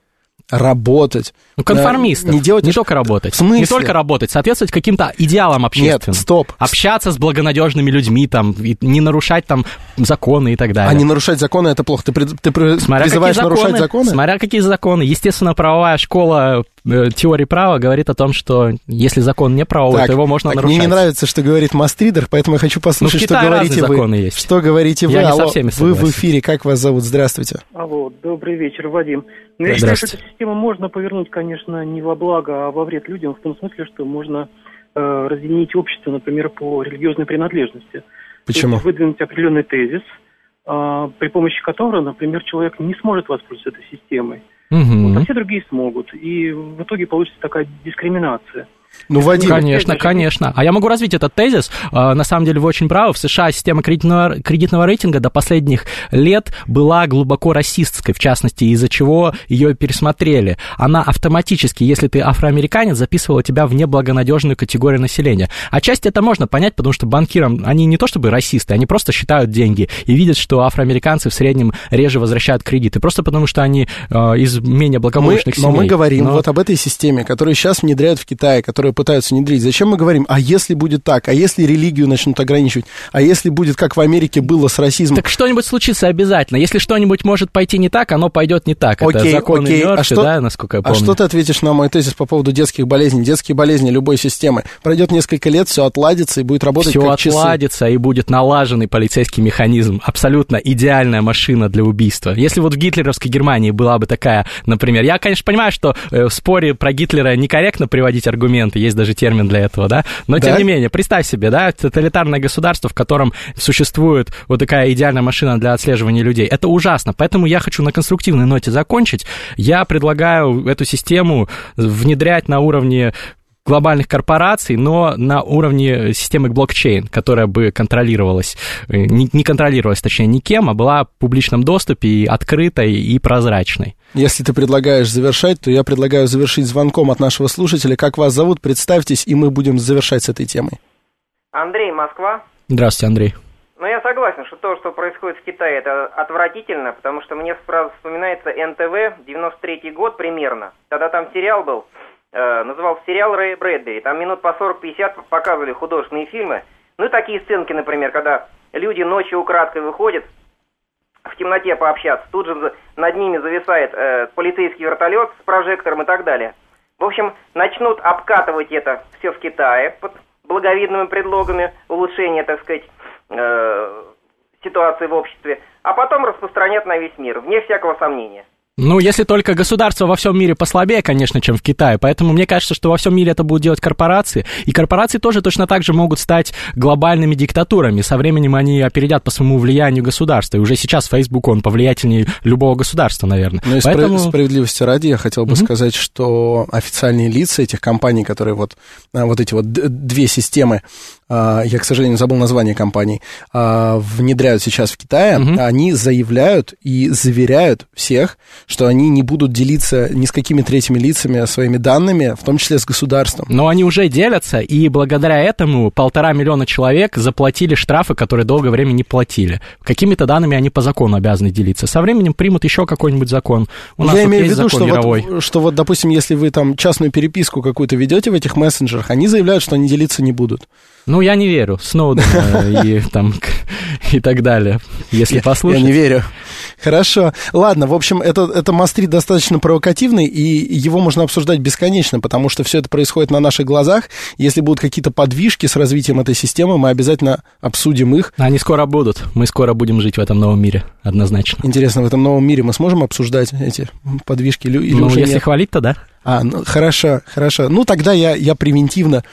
работать. Ну, конформистов. Не делать... Не только работать. В смысле? Не только работать, соответствовать каким-то идеалам общественным. Нет, стоп. Общаться с благонадежными людьми, там, и не нарушать там законы и так далее. А не нарушать законы это плохо. Ты, при- ты при- Смотря призываешь какие нарушать законы, законы? Смотря какие законы. Естественно, правовая школа э, теории права говорит о том, что если закон не правовой, то его можно так, нарушать. Мне не нравится, что говорит Мастридер, поэтому я хочу послушать, Ну, что говорите вы. законы есть. Что говорите вы? Я не со Алло, всеми вы в согласен. эфире, как вас зовут? Здравствуйте. Алло, добрый вечер, Вадим. Ну, я считаю, что эту систему можно повернуть, конечно, не во благо, а во вред людям, в том смысле, что можно э, разъединить общество, например, по религиозной принадлежности. Почему? Есть выдвинуть определенный тезис, э, при помощи которого, например, человек не сможет воспользоваться этой системой. Мгм. Вот, а все другие смогут. И в итоге получится такая дискриминация. Ну, Вадим, Конечно, Опять же, конечно. А я могу развить этот тезис. А, На самом деле вы очень правы. В США система кредитного, кредитного рейтинга до последних лет была глубоко расистской, в частности, из-за чего ее пересмотрели. Она автоматически, если ты афроамериканец, записывала тебя в неблагонадежную категорию населения. Отчасти это можно понять, потому что банкирам, они не то чтобы расисты, они просто считают деньги и видят, что афроамериканцы в среднем реже возвращают кредиты. Просто потому что они а, из менее мы, благополучных но семей. мы говорим Но- вот об этой системе, которую сейчас внедряют в Китае, которую пытаются внедрить. Зачем мы говорим, а если будет так, а если религию начнут ограничивать, а если будет, как в Америке было с расизмом? Так что-нибудь случится обязательно. Если что-нибудь может пойти не так, оно пойдет не так. Это Окей, законы окей. А Мёрфи, что- да, насколько я А помню. что ты ответишь на мой тезис по поводу детских болезней? Детские болезни любой системы. Пройдет несколько лет, все отладится и будет работать Все как часы. отладится и будет налаженный полицейский механизм. Абсолютно идеальная машина для убийства. Если вот в гитлеровской Германии была бы такая, например, я, конечно, понимаю, что э, в споре про Гитлера некорректно приводить аргументы, моменты, есть даже термин для этого, да? Но, Да? тем не менее, представь себе, да, тоталитарное государство, в котором существует вот такая идеальная машина для отслеживания людей. Это ужасно, поэтому я хочу на конструктивной ноте закончить. Я предлагаю эту систему внедрять на уровне глобальных корпораций, но на уровне системы блокчейн, которая бы контролировалась, э, не, не контролировалась, точнее, никем, а была в публичном доступе и открытой и прозрачной. Если ты предлагаешь завершать, то я предлагаю завершить звонком от нашего слушателя. Как вас зовут? Представьтесь, и мы будем завершать с этой темой. Андрей, Москва. Здравствуйте, Андрей. Ну, я согласен, что то, что происходит в Китае, это отвратительно, потому что мне сразу вспоминается НТВ, 93-й год примерно. Тогда там сериал был, назывался сериал Рэя Брэдбери. Там минут по 40-50 показывали художественные фильмы. Ну, и такие сценки, например, когда люди ночью украдкой выходят, в темноте пообщаться. Тут же над ними зависает э, полицейский вертолет с прожектором и так далее. В общем, начнут обкатывать это все в Китае под благовидными предлогами улучшения, так сказать, э, ситуации в обществе, а потом распространят на весь мир, вне всякого сомнения. Ну, если только государство во всем мире послабее, конечно, чем в Китае. Поэтому мне кажется, что во всем мире это будут делать корпорации. И корпорации тоже точно так же могут стать глобальными диктатурами. Со временем они опередят по своему влиянию государства. И уже сейчас Facebook, он повлиятельнее любого государства, наверное. Но и Поэтому... справедливости ради я хотел бы сказать, что официальные лица этих компаний, которые вот, а, вот эти вот две системы, а, я, к сожалению, забыл название компаний, а, внедряют сейчас в Китае, они заявляют и заверяют всех, что они не будут делиться ни с какими третьими лицами своими данными, в том числе с государством. Но они уже делятся, и благодаря этому полтора миллиона человек заплатили штрафы, которые долгое время не платили. Какими-то данными они по закону обязаны делиться. Со временем примут еще какой-нибудь закон. У нас Я вот имею в виду, что мировой. вот, что вот, допустим, если вы там частную переписку какую-то ведете в этих мессенджерах, они заявляют, что они делиться не будут. Ну, я не верю. Сноуден э, и там и так далее. Если послушать. Я не верю. Хорошо. Ладно, в общем, это, это мастрит достаточно провокативный, и его можно обсуждать бесконечно, потому что все это происходит на наших глазах. Если будут какие-то подвижки с развитием этой системы, мы обязательно обсудим их. Они скоро будут. Мы скоро будем жить в этом новом мире, однозначно. Интересно, в этом новом мире мы сможем обсуждать эти подвижки или, или ну, если нет? хвалить, то да. А, ну, хорошо, хорошо. Ну, тогда я, я превентивно,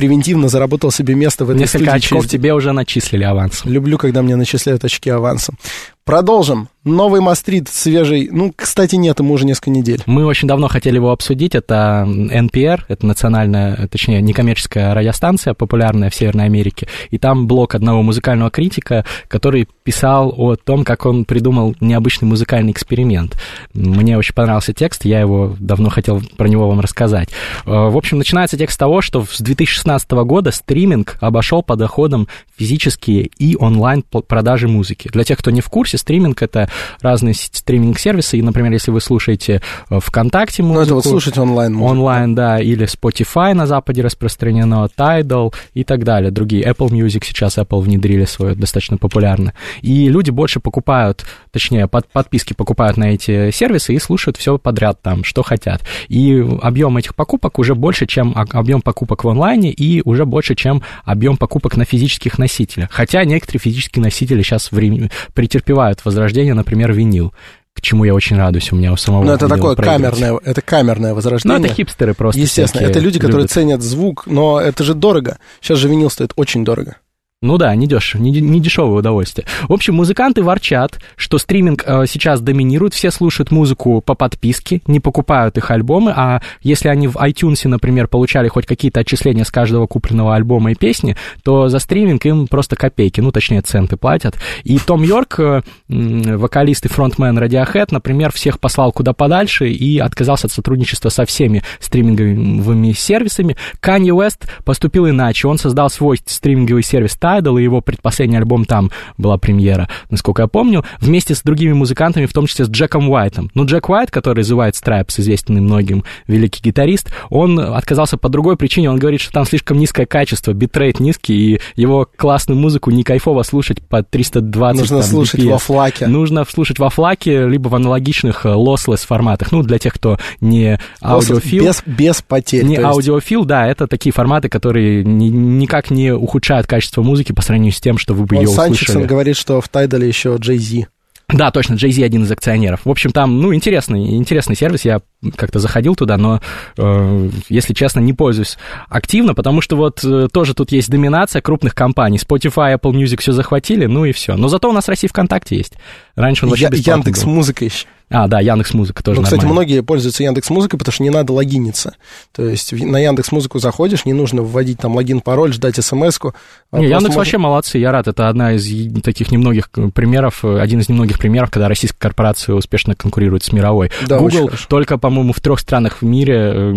превентивно заработал себе место в этой Несколько студии очков через- тебе уже начислили авансом. Люблю, когда мне начисляют очки авансом. Продолжим. Новый мастрит свежий. Ну, кстати, нет, ему уже несколько недель. Мы очень давно хотели его обсудить. Это NPR, это национальная, точнее, некоммерческая радиостанция, популярная в Северной Америке. И там блог одного музыкального критика, который писал о том, как он придумал необычный музыкальный эксперимент. Мне очень понравился текст, я его давно хотел про него вам рассказать. Э, В общем, начинается текст с того, что с 2016 года стриминг обошел по доходам физические и онлайн продажи музыки. Для тех, кто не в курсе, стриминг — это разные стриминг-сервисы. И, например, если вы слушаете э, ВКонтакте музыку... Ну, это вот слушать онлайн музыку. Онлайн, да, или Spotify на Западе распространено, Tidal и так далее. Другие. Apple Music сейчас Apple внедрили свое, достаточно популярно. И люди больше покупают, точнее, под, подписки покупают на эти сервисы и слушают все подряд там, что хотят. И объем этих покупок уже больше, чем объем покупок в онлайне и уже больше, чем объем покупок на физических носителях. Хотя некоторые физические носители сейчас вре- претерпевают возрождение, например, винил к чему я очень радуюсь, у меня у самого Ну, это такое камерное, это камерное возрождение. Ну, это хипстеры просто Естественно, это люди, которые любят. ценят звук, но это же дорого. Сейчас же винил стоит очень дорого. Ну да, не дешево, не, не дешевое удовольствие. В общем, музыканты ворчат, что стриминг э, сейчас доминирует, все слушают музыку по подписке, не покупают их альбомы, а если они в iTunes, например, получали хоть какие-то отчисления с каждого купленного альбома и песни, то за стриминг им просто копейки, ну точнее центы платят. И Том Йорк, э, м, вокалист и фронтмен Radiohead, например, всех послал куда подальше и отказался от сотрудничества со всеми стриминговыми сервисами. Канье Уэст поступил иначе, он создал свой стриминговый сервис Tidal, и его предпоследний альбом там была премьера, насколько я помню, вместе с другими музыкантами, в том числе с Джеком Уайтом. Ну, Джек Уайт, который White Stripes, известный многим великий гитарист, он отказался по другой причине, он говорит, что там слишком низкое качество, битрейт низкий, и его классную музыку не кайфово слушать по 320 Нужно там, слушать BPS. во флаке. Нужно слушать во флаке, либо в аналогичных э, lossless форматах. Ну, для тех, кто не аудиофил. Без, без потерь. Не аудиофил, да, это такие форматы, которые ни- никак не ухудшают качество музыки по сравнению с тем, что вы бы ее Санчиксон услышали. говорит, что в Тайдале еще Джей Зи. Да, точно, Jay-Z один из акционеров. В общем, там, ну, интересный, интересный сервис, я как-то заходил туда, но, э, если честно, не пользуюсь активно, потому что вот э, тоже тут есть доминация крупных компаний. Spotify, Apple Music все захватили, ну и все. Но зато у нас в России ВКонтакте есть. Раньше он вообще Я- Яндекс был. Музыка еще. А, да, Яндекс Музыка тоже Ну, кстати, нормально. многие пользуются Яндекс Музыкой, потому что не надо логиниться. То есть на Яндекс Музыку заходишь, не нужно вводить там логин, пароль, ждать смс-ку. а Не, Яндекс можно- вообще молодцы, я рад. Это одна из таких немногих э, примеров, э, один из немногих примеров, когда российская корпорация успешно конкурирует с мировой. Да, Google только, по-моему, в трех странах в мире э,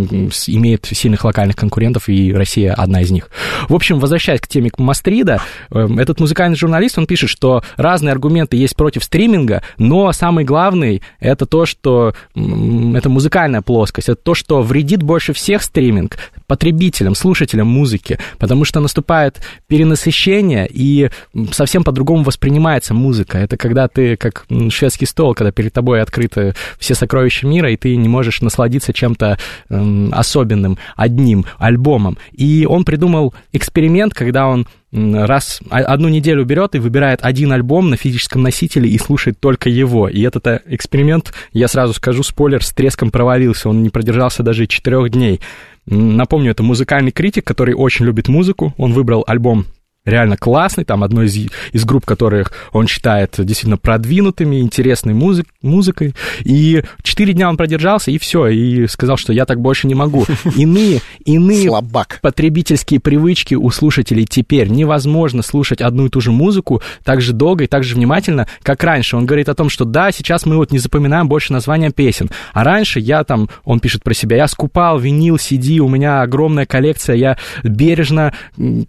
имеет сильных локальных конкурентов, и Россия одна из них. В общем, возвращаясь к теме Мастрида, э, этот музыкальный журналист, он пишет, что разные аргументы есть против стриминга, но самый главный это то, что это музыкальная плоскость, это то, что вредит больше всех стриминг потребителям, слушателям музыки, потому что наступает перенасыщение, и совсем по-другому воспринимается музыка. Это когда ты, как шведский стол, когда перед тобой открыты все сокровища мира, и ты не можешь насладиться чем-то м, особенным, одним альбомом. И он придумал эксперимент, когда он раз одну неделю берет и выбирает один альбом на физическом носителе и слушает только его. И этот э, эксперимент, я сразу скажу, спойлер, с треском провалился. Он не продержался даже четырех дней. Напомню, это музыкальный критик, который очень любит музыку. Он выбрал альбом реально классный, там одной из, из групп, которых он считает действительно продвинутыми, интересной музык, музыкой. И четыре дня он продержался, и все, и сказал, что я так больше не могу. Иные, иные Слабак. потребительские привычки у слушателей теперь. Невозможно слушать одну и ту же музыку так же долго и так же внимательно, как раньше. Он говорит о том, что да, сейчас мы вот не запоминаем больше названия песен. А раньше я там, он пишет про себя, я скупал винил, CD, у меня огромная коллекция, я бережно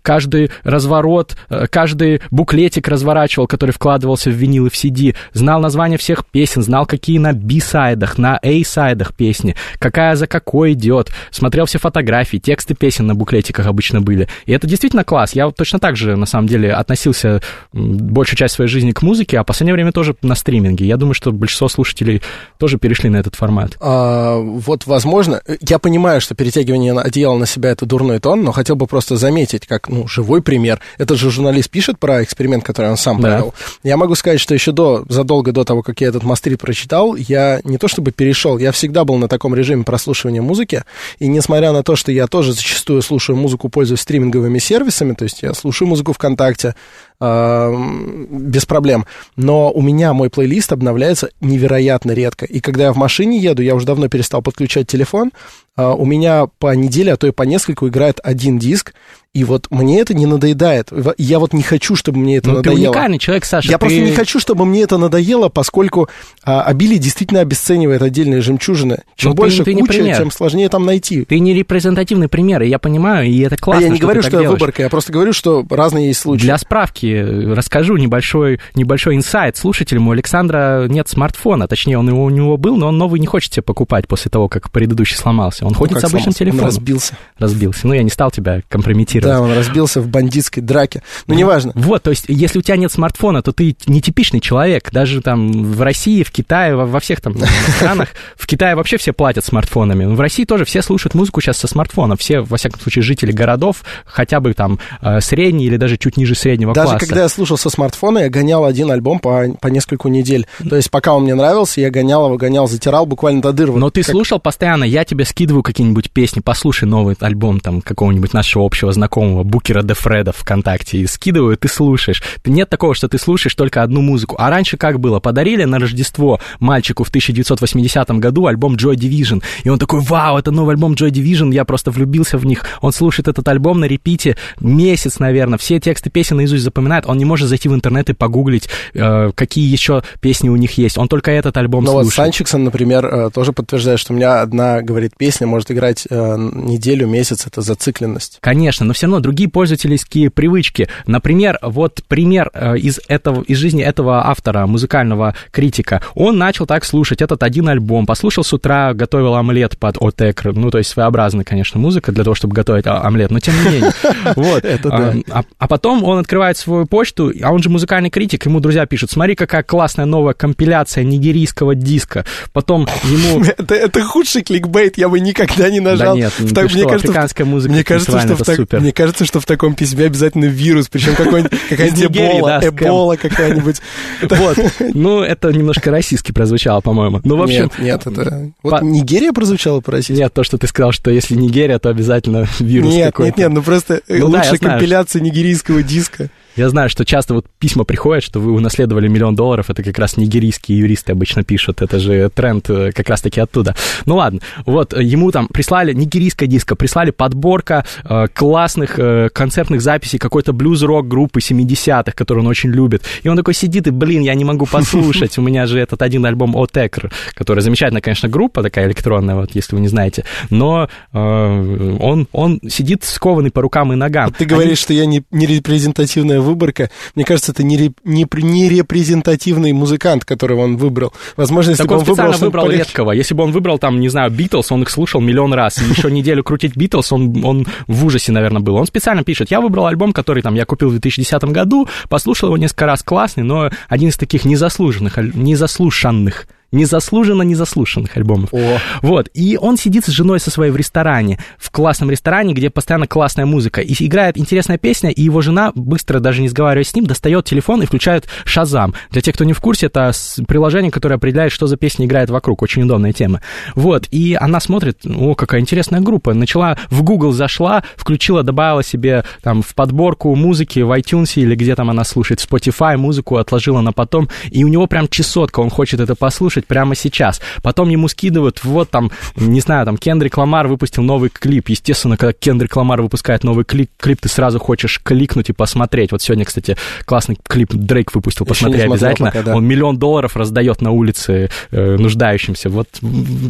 каждый разворот, э, каждый буклетик разворачивал, который вкладывался в винил и в CD, знал название всех песен, знал, какие на B-сайдах, на A-сайдах песни, какая за какой идет, смотрел все фотографии, тексты песен на буклетиках обычно были. И это действительно класс. Я вот точно так же, на самом деле, относился большую часть своей жизни к музыке, а в последнее время тоже на стриминге. Я думаю, что большинство слушателей тоже перешли на этот формат. А, вот, возможно, э, я понимаю, что перетягивание одеяла на себя это дурной тон, но хотел бы просто заметить, как, ну, живой пример. Этот же журналист пишет про эксперимент, который он сам Да. провел. Я могу сказать, что еще до, задолго до того, как я этот мастрит прочитал, я не то чтобы перешел, я всегда был на таком режиме прослушивания музыки, и несмотря на то, что я тоже зачастую слушаю музыку, пользуюсь стриминговыми сервисами, то есть я слушаю музыку ВКонтакте, без проблем. Но у меня мой плейлист обновляется невероятно редко. И когда я в машине еду, я уже давно перестал подключать телефон, а, у меня по неделе, а то и по нескольку играет один диск, и вот мне это не надоедает. Я вот не хочу, чтобы мне это Ну, ты надоело. уникальный человек, Саша. Я ты- просто не хочу, чтобы мне это надоело, поскольку а, обилие действительно обесценивает отдельные жемчужины. Чем Ну, ты- больше ты не куча, пример. тем сложнее там найти. Ты не репрезентативный пример, я понимаю, и это А классно, я не что говорю, ты что я делаешь. выборка, я просто говорю, что разные есть случаи. Для справки э, расскажу небольшой, небольшой инсайт слушателям. У Александра нет смартфона, точнее, он его, у него был, но он новый не хочет себе покупать после того, как предыдущий сломался. Он Ну, ходит с обычным сломался? Он телефоном. разбился. Разбился. Ну, я не стал тебя компрометировать. Да, он разбился в бандитской драке. Ну, неважно. Вот, то есть, если у тебя нет смартфона, то ты нетипичный человек. Даже там в России, в Китае, во, во всех там странах. В Китае вообще все платят смартфонами. В России тоже все слушают музыку сейчас со смартфона. Все, во всяком случае, жители городов, хотя бы там э, средний или даже чуть ниже среднего Даже класса. Когда я слушал со смартфона, я гонял один альбом по, по нескольку недель. То есть, пока он мне нравился, я гонял его, гонял, затирал буквально до дыр. Вот Но ты как- слушал постоянно, я тебе скидываю какие-нибудь песни, послушай новый альбом там какого-нибудь нашего общего знакомого, Букера де Фреда ВКонтакте, и скидываю, ты слушаешь. Нет такого, что ты слушаешь только одну музыку. А раньше как было? Подарили на Рождество мальчику в 1980 году альбом Joy Division, и он такой, вау, это новый альбом Joy Division, я просто влюбился в них. Он слушает этот альбом на репите месяц, наверное, все тексты песен наизусть запоминает, он не может зайти в интернет и погуглить, э, какие еще песни у них есть. Он только этот альбом Ну вот слушает. Санчиксон, например, э, тоже подтверждает, что у меня одна, говорит, песня может играть э, неделю, месяц, это зацикленность. Конечно, но все равно другие пользовательские привычки. Например, вот пример э, из, этого, из жизни этого автора, музыкального критика. Он начал так слушать этот один альбом, послушал с утра, готовил омлет под отек, ну, то есть своеобразная, конечно, музыка для того, чтобы готовить а- омлет, но тем не менее. Вот. Да. А, а потом он открывает свой в почту, а он же музыкальный критик, ему друзья пишут, смотри, какая классная новая компиляция нигерийского диска. Потом ему... Это, это худший кликбейт, я бы никогда не нажал. Да нет, так- что, африканская музыка мне кажется, что в супер. мне кажется, что в таком письме обязательно вирус, причем какая-нибудь эбола, эбола какая-нибудь. Вот. Ну, это немножко российски прозвучало, по-моему. Ну, в общем... Нет, это... Вот Нигерия прозвучала по-российски? Нет, то, что ты сказал, что если Нигерия, то обязательно вирус какой-то. нет, нет, ну просто э, Ну лучшая компиляция нигерийского диска. Я знаю, что часто вот письма приходят, что вы унаследовали миллион долларов, это как раз нигерийские юристы обычно пишут, это же тренд э, как раз-таки оттуда. Ну ладно, вот э, ему там прислали нигерийская диска, прислали подборка э, классных э, концертных записей какой-то блюз-рок группы 70-х, которую он очень любит. И он такой сидит и, блин, я не могу послушать, у меня же этот один альбом Отекр, который замечательная, конечно, группа такая электронная, вот если вы не знаете, но э, он, он сидит скованный по рукам и ногам. Ты говоришь, что я не, не репрезентативная выборка. Мне кажется, это не, реп- не, не репрезентативный музыкант, которого он выбрал. Возможно, если Так бы он он выбрал, специально выбрал полегче. редкого. Если бы он выбрал, там, не знаю, Битлз, он их слушал миллион раз. И еще неделю крутить Битлз, он, он в ужасе, наверное, был. Он специально пишет, я выбрал альбом, который там я купил в 2010 году, послушал его несколько раз, классный, но один из таких незаслуженных, незаслушанных незаслуженно незаслушанных альбомов. О. Вот. И он сидит с женой со своей в ресторане, в классном ресторане, где постоянно классная музыка. И играет интересная песня, и его жена, быстро, даже не сговариваясь с ним, достает телефон и включает Шазам. Для тех, кто не в курсе, это приложение, которое определяет, что за песня играет вокруг. Очень удобная тема. Вот. И она смотрит, о, какая интересная группа. Начала, в Google зашла, включила, добавила себе там в подборку музыки в iTunes или где там она слушает, в Spotify музыку отложила на потом. И у него прям чесотка, он хочет это послушать прямо сейчас. Потом ему скидывают, вот там, не знаю, там Кендрик Ламар выпустил новый клип. Естественно, когда Кендрик Ламар выпускает новый клип, клип ты сразу хочешь кликнуть и посмотреть. Вот сегодня, кстати, классный клип Дрейк выпустил, посмотри обязательно. пока, да. Он миллион долларов раздает на улице э, нуждающимся. Вот,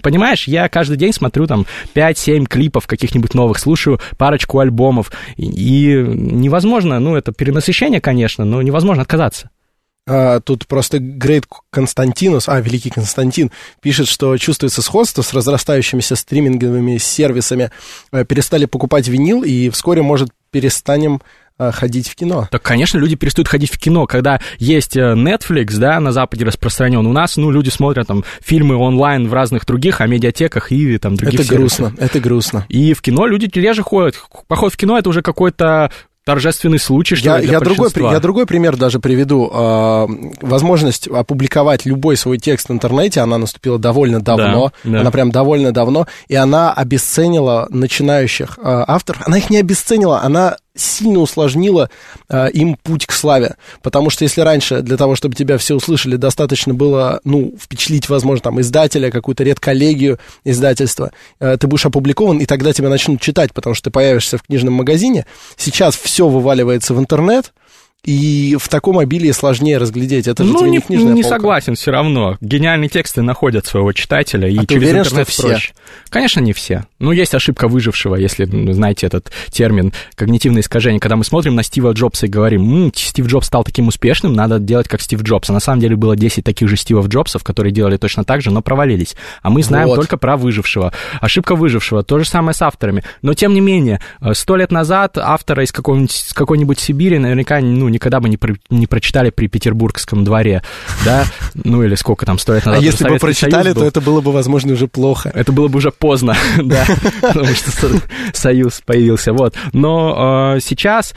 понимаешь, я каждый день смотрю там 5-7 клипов каких-нибудь новых, слушаю парочку альбомов. И невозможно, ну, это перенасыщение, конечно, но невозможно отказаться. А, тут просто Грейт Константинус, а, Великий Константин, пишет, что чувствуется сходство с разрастающимися стриминговыми сервисами. Э, Перестали покупать винил, и вскоре, может, перестанем э, ходить в кино. Так, конечно, люди перестают ходить в кино, когда есть э, Netflix, да, на Западе распространен. У нас, ну, люди смотрят там фильмы онлайн в разных других, а медиатеках и там других Это сервисах. грустно, это грустно. И в кино люди реже ходят. Поход в кино это уже какой-то торжественный случай, что Я, ли, для я, другой, я другой пример даже приведу. А, возможность опубликовать любой свой текст в интернете, она наступила довольно давно. Да, да. Она прям довольно давно. И она обесценила начинающих а, авторов. Она их не обесценила, она сильно усложнила а, им путь к славе. Потому что если раньше для того, чтобы тебя все услышали, достаточно было, ну, впечатлить, возможно, там, издателя, какую-то редколлегию издательства, э, ты будешь опубликован, и тогда тебя начнут читать, потому что ты появишься в книжном магазине. Сейчас все вываливается в интернет, и в таком обилии сложнее разглядеть. Это же ну, тебе не, не книжная не полка. согласен все равно. Гениальные тексты находят своего читателя, и А через уверен, интернет что все? проще. Конечно, не все. Ну, есть ошибка выжившего, если ну, знаете этот термин когнитивное искажение, когда мы смотрим на Стива Джобса и говорим, «М, Стив Джобс стал таким успешным, надо делать как Стив Джобс. А на самом деле было 10 таких же Стивов Джобсов, которые делали точно так же, но провалились. А мы знаем Вот. только про выжившего. Ошибка выжившего. То же самое с авторами. Но, тем не менее, э, сто лет назад автора из какой-нибудь Сибири наверняка ну, никогда бы не, про- не прочитали при Петербургском дворе, да? Ну, или сколько там, сто лет А если бы прочитали, то это было бы, возможно, уже плохо. Это было бы уже поздно, да, потому что со- союз появился, вот. Но э, сейчас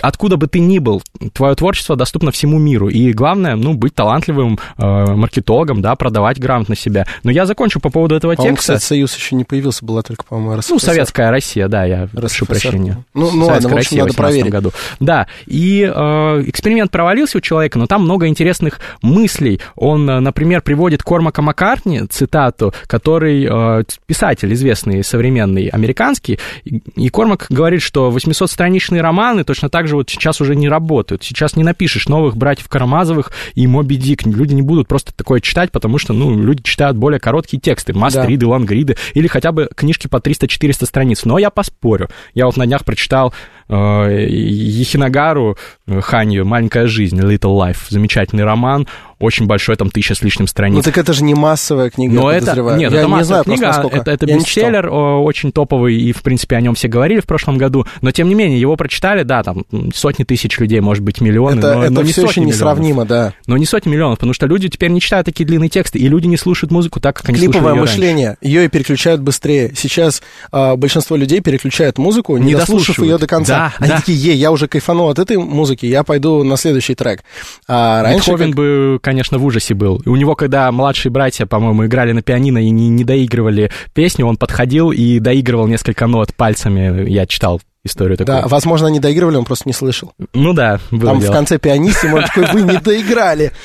откуда бы ты ни был, твое творчество доступно всему миру. И главное, ну, быть талантливым э, маркетологом, да, продавать грамотно себя. Но я закончу по поводу этого По-моему, текста. кстати, Союз еще не появился, была только, по-моему, РСФСР. Ну, советская Россия, да, я прошу РСФСР. прощения. Ну, ну ладно, Советская в общем, Россия надо в 18 проверить. году. Да, и э, эксперимент провалился у человека, но там много интересных мыслей. Он, э, например, приводит Кормака Маккартни, цитату, который э, писатель известный, современный, американский, и, и Кормак говорит, что 800-страничные романы точно так же вот сейчас уже не работают. Сейчас не напишешь новых братьев Карамазовых и Моби Дик. Люди не будут просто такое читать, потому что, ну, люди читают более короткие тексты, мастриды, лангриды, или хотя бы книжки по 300-400 страниц. Но я поспорю. Я вот на днях прочитал Ехинагару э, Ханью «Маленькая жизнь», «Little Life», замечательный роман, очень большой, там тысяча с лишним страниц. Ну так это же не массовая книга, Но я это, нет, Я это не массовая знаю просто, книга, это, это Я не бестселлер, о, очень топовый, и, в принципе, о нем все говорили в прошлом году, но, тем не менее, его прочитали, да, там, сотни тысяч людей, может быть, миллионы, Это, но, это но не все сотни еще миллионов. несравнимо, да. Но не сотни миллионов, потому что люди теперь не читают такие длинные тексты, и люди не слушают музыку так, как они Клиповое слушали раньше. мышление, ее и переключают быстрее. Сейчас а, большинство людей переключают музыку, не, Не дослушав ее до конца. Да, Они да. такие, ей, я уже кайфанул от этой музыки, я пойду на следующий трек. А раньше Бетховен как- бы, конечно, в ужасе был. И у него, когда младшие братья, по-моему, играли на пианино и не, не доигрывали песню, он подходил и доигрывал несколько нот пальцами. Я читал историю такую. Да, возможно, они доигрывали, он просто не слышал. Ну да, было Там в дело. конце пианиссимо, он такой, вы не доиграли.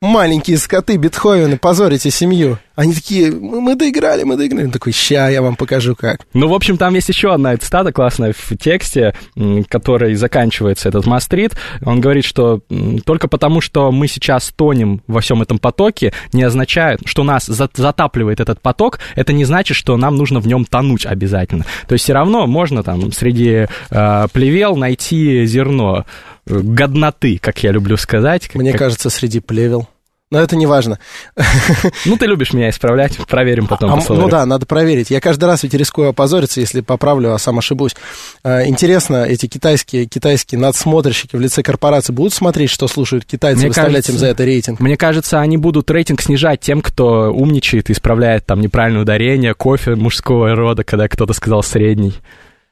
Маленькие скоты Бетховены, позорите семью. Они такие, мы, мы доиграли, мы доиграли. Он такой, ща, я вам покажу как. Ну, в общем, там есть еще одна цитата классная в тексте, м, которой заканчивается этот мастрит. Он говорит, что только потому, что мы сейчас тонем во всем этом потоке, не означает, что нас за- затапливает этот поток, это не значит, что нам нужно в нем тонуть обязательно. То есть все равно можно там среди э, плевел найти зерно годноты, как я люблю сказать. Как- Мне как- кажется, среди плевел. Но это не важно. Ну, ты любишь меня исправлять, проверим потом. А, по словарю. ну да, надо проверить. Я каждый раз ведь рискую опозориться, если поправлю, а сам ошибусь. А, Интересно, эти китайские, китайские надсмотрщики в лице корпорации будут смотреть, что слушают китайцы, Мне выставлять кажется- им за это рейтинг? Мне кажется, они будут рейтинг снижать тем, кто умничает, исправляет там неправильное ударение, кофе мужского рода, когда кто-то сказал средний.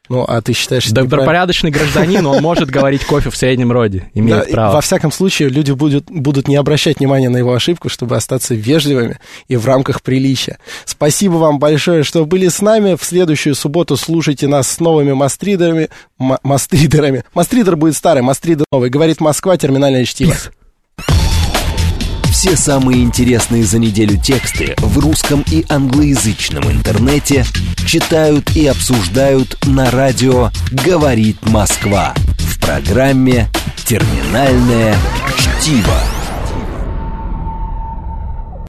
Ну, а ты считаешь, неправильно? Добропорядочный гражданин, он может говорить кофе в среднем роде, Да, имеет и право. Во всяком случае, люди будут, будут не обращать внимания на его ошибку, чтобы остаться вежливыми и в рамках приличия. Спасибо вам большое, что были с нами. В следующую субботу слушайте нас с новыми мастридерами. Мастридерами. Мастридер будет старый, мастридер новый. Говорит Москва, терминальное чтиво. Все самые интересные за неделю тексты в русском и англоязычном интернете читают и обсуждают на радио «Говорит Москва» в программе «Терминальное чтиво».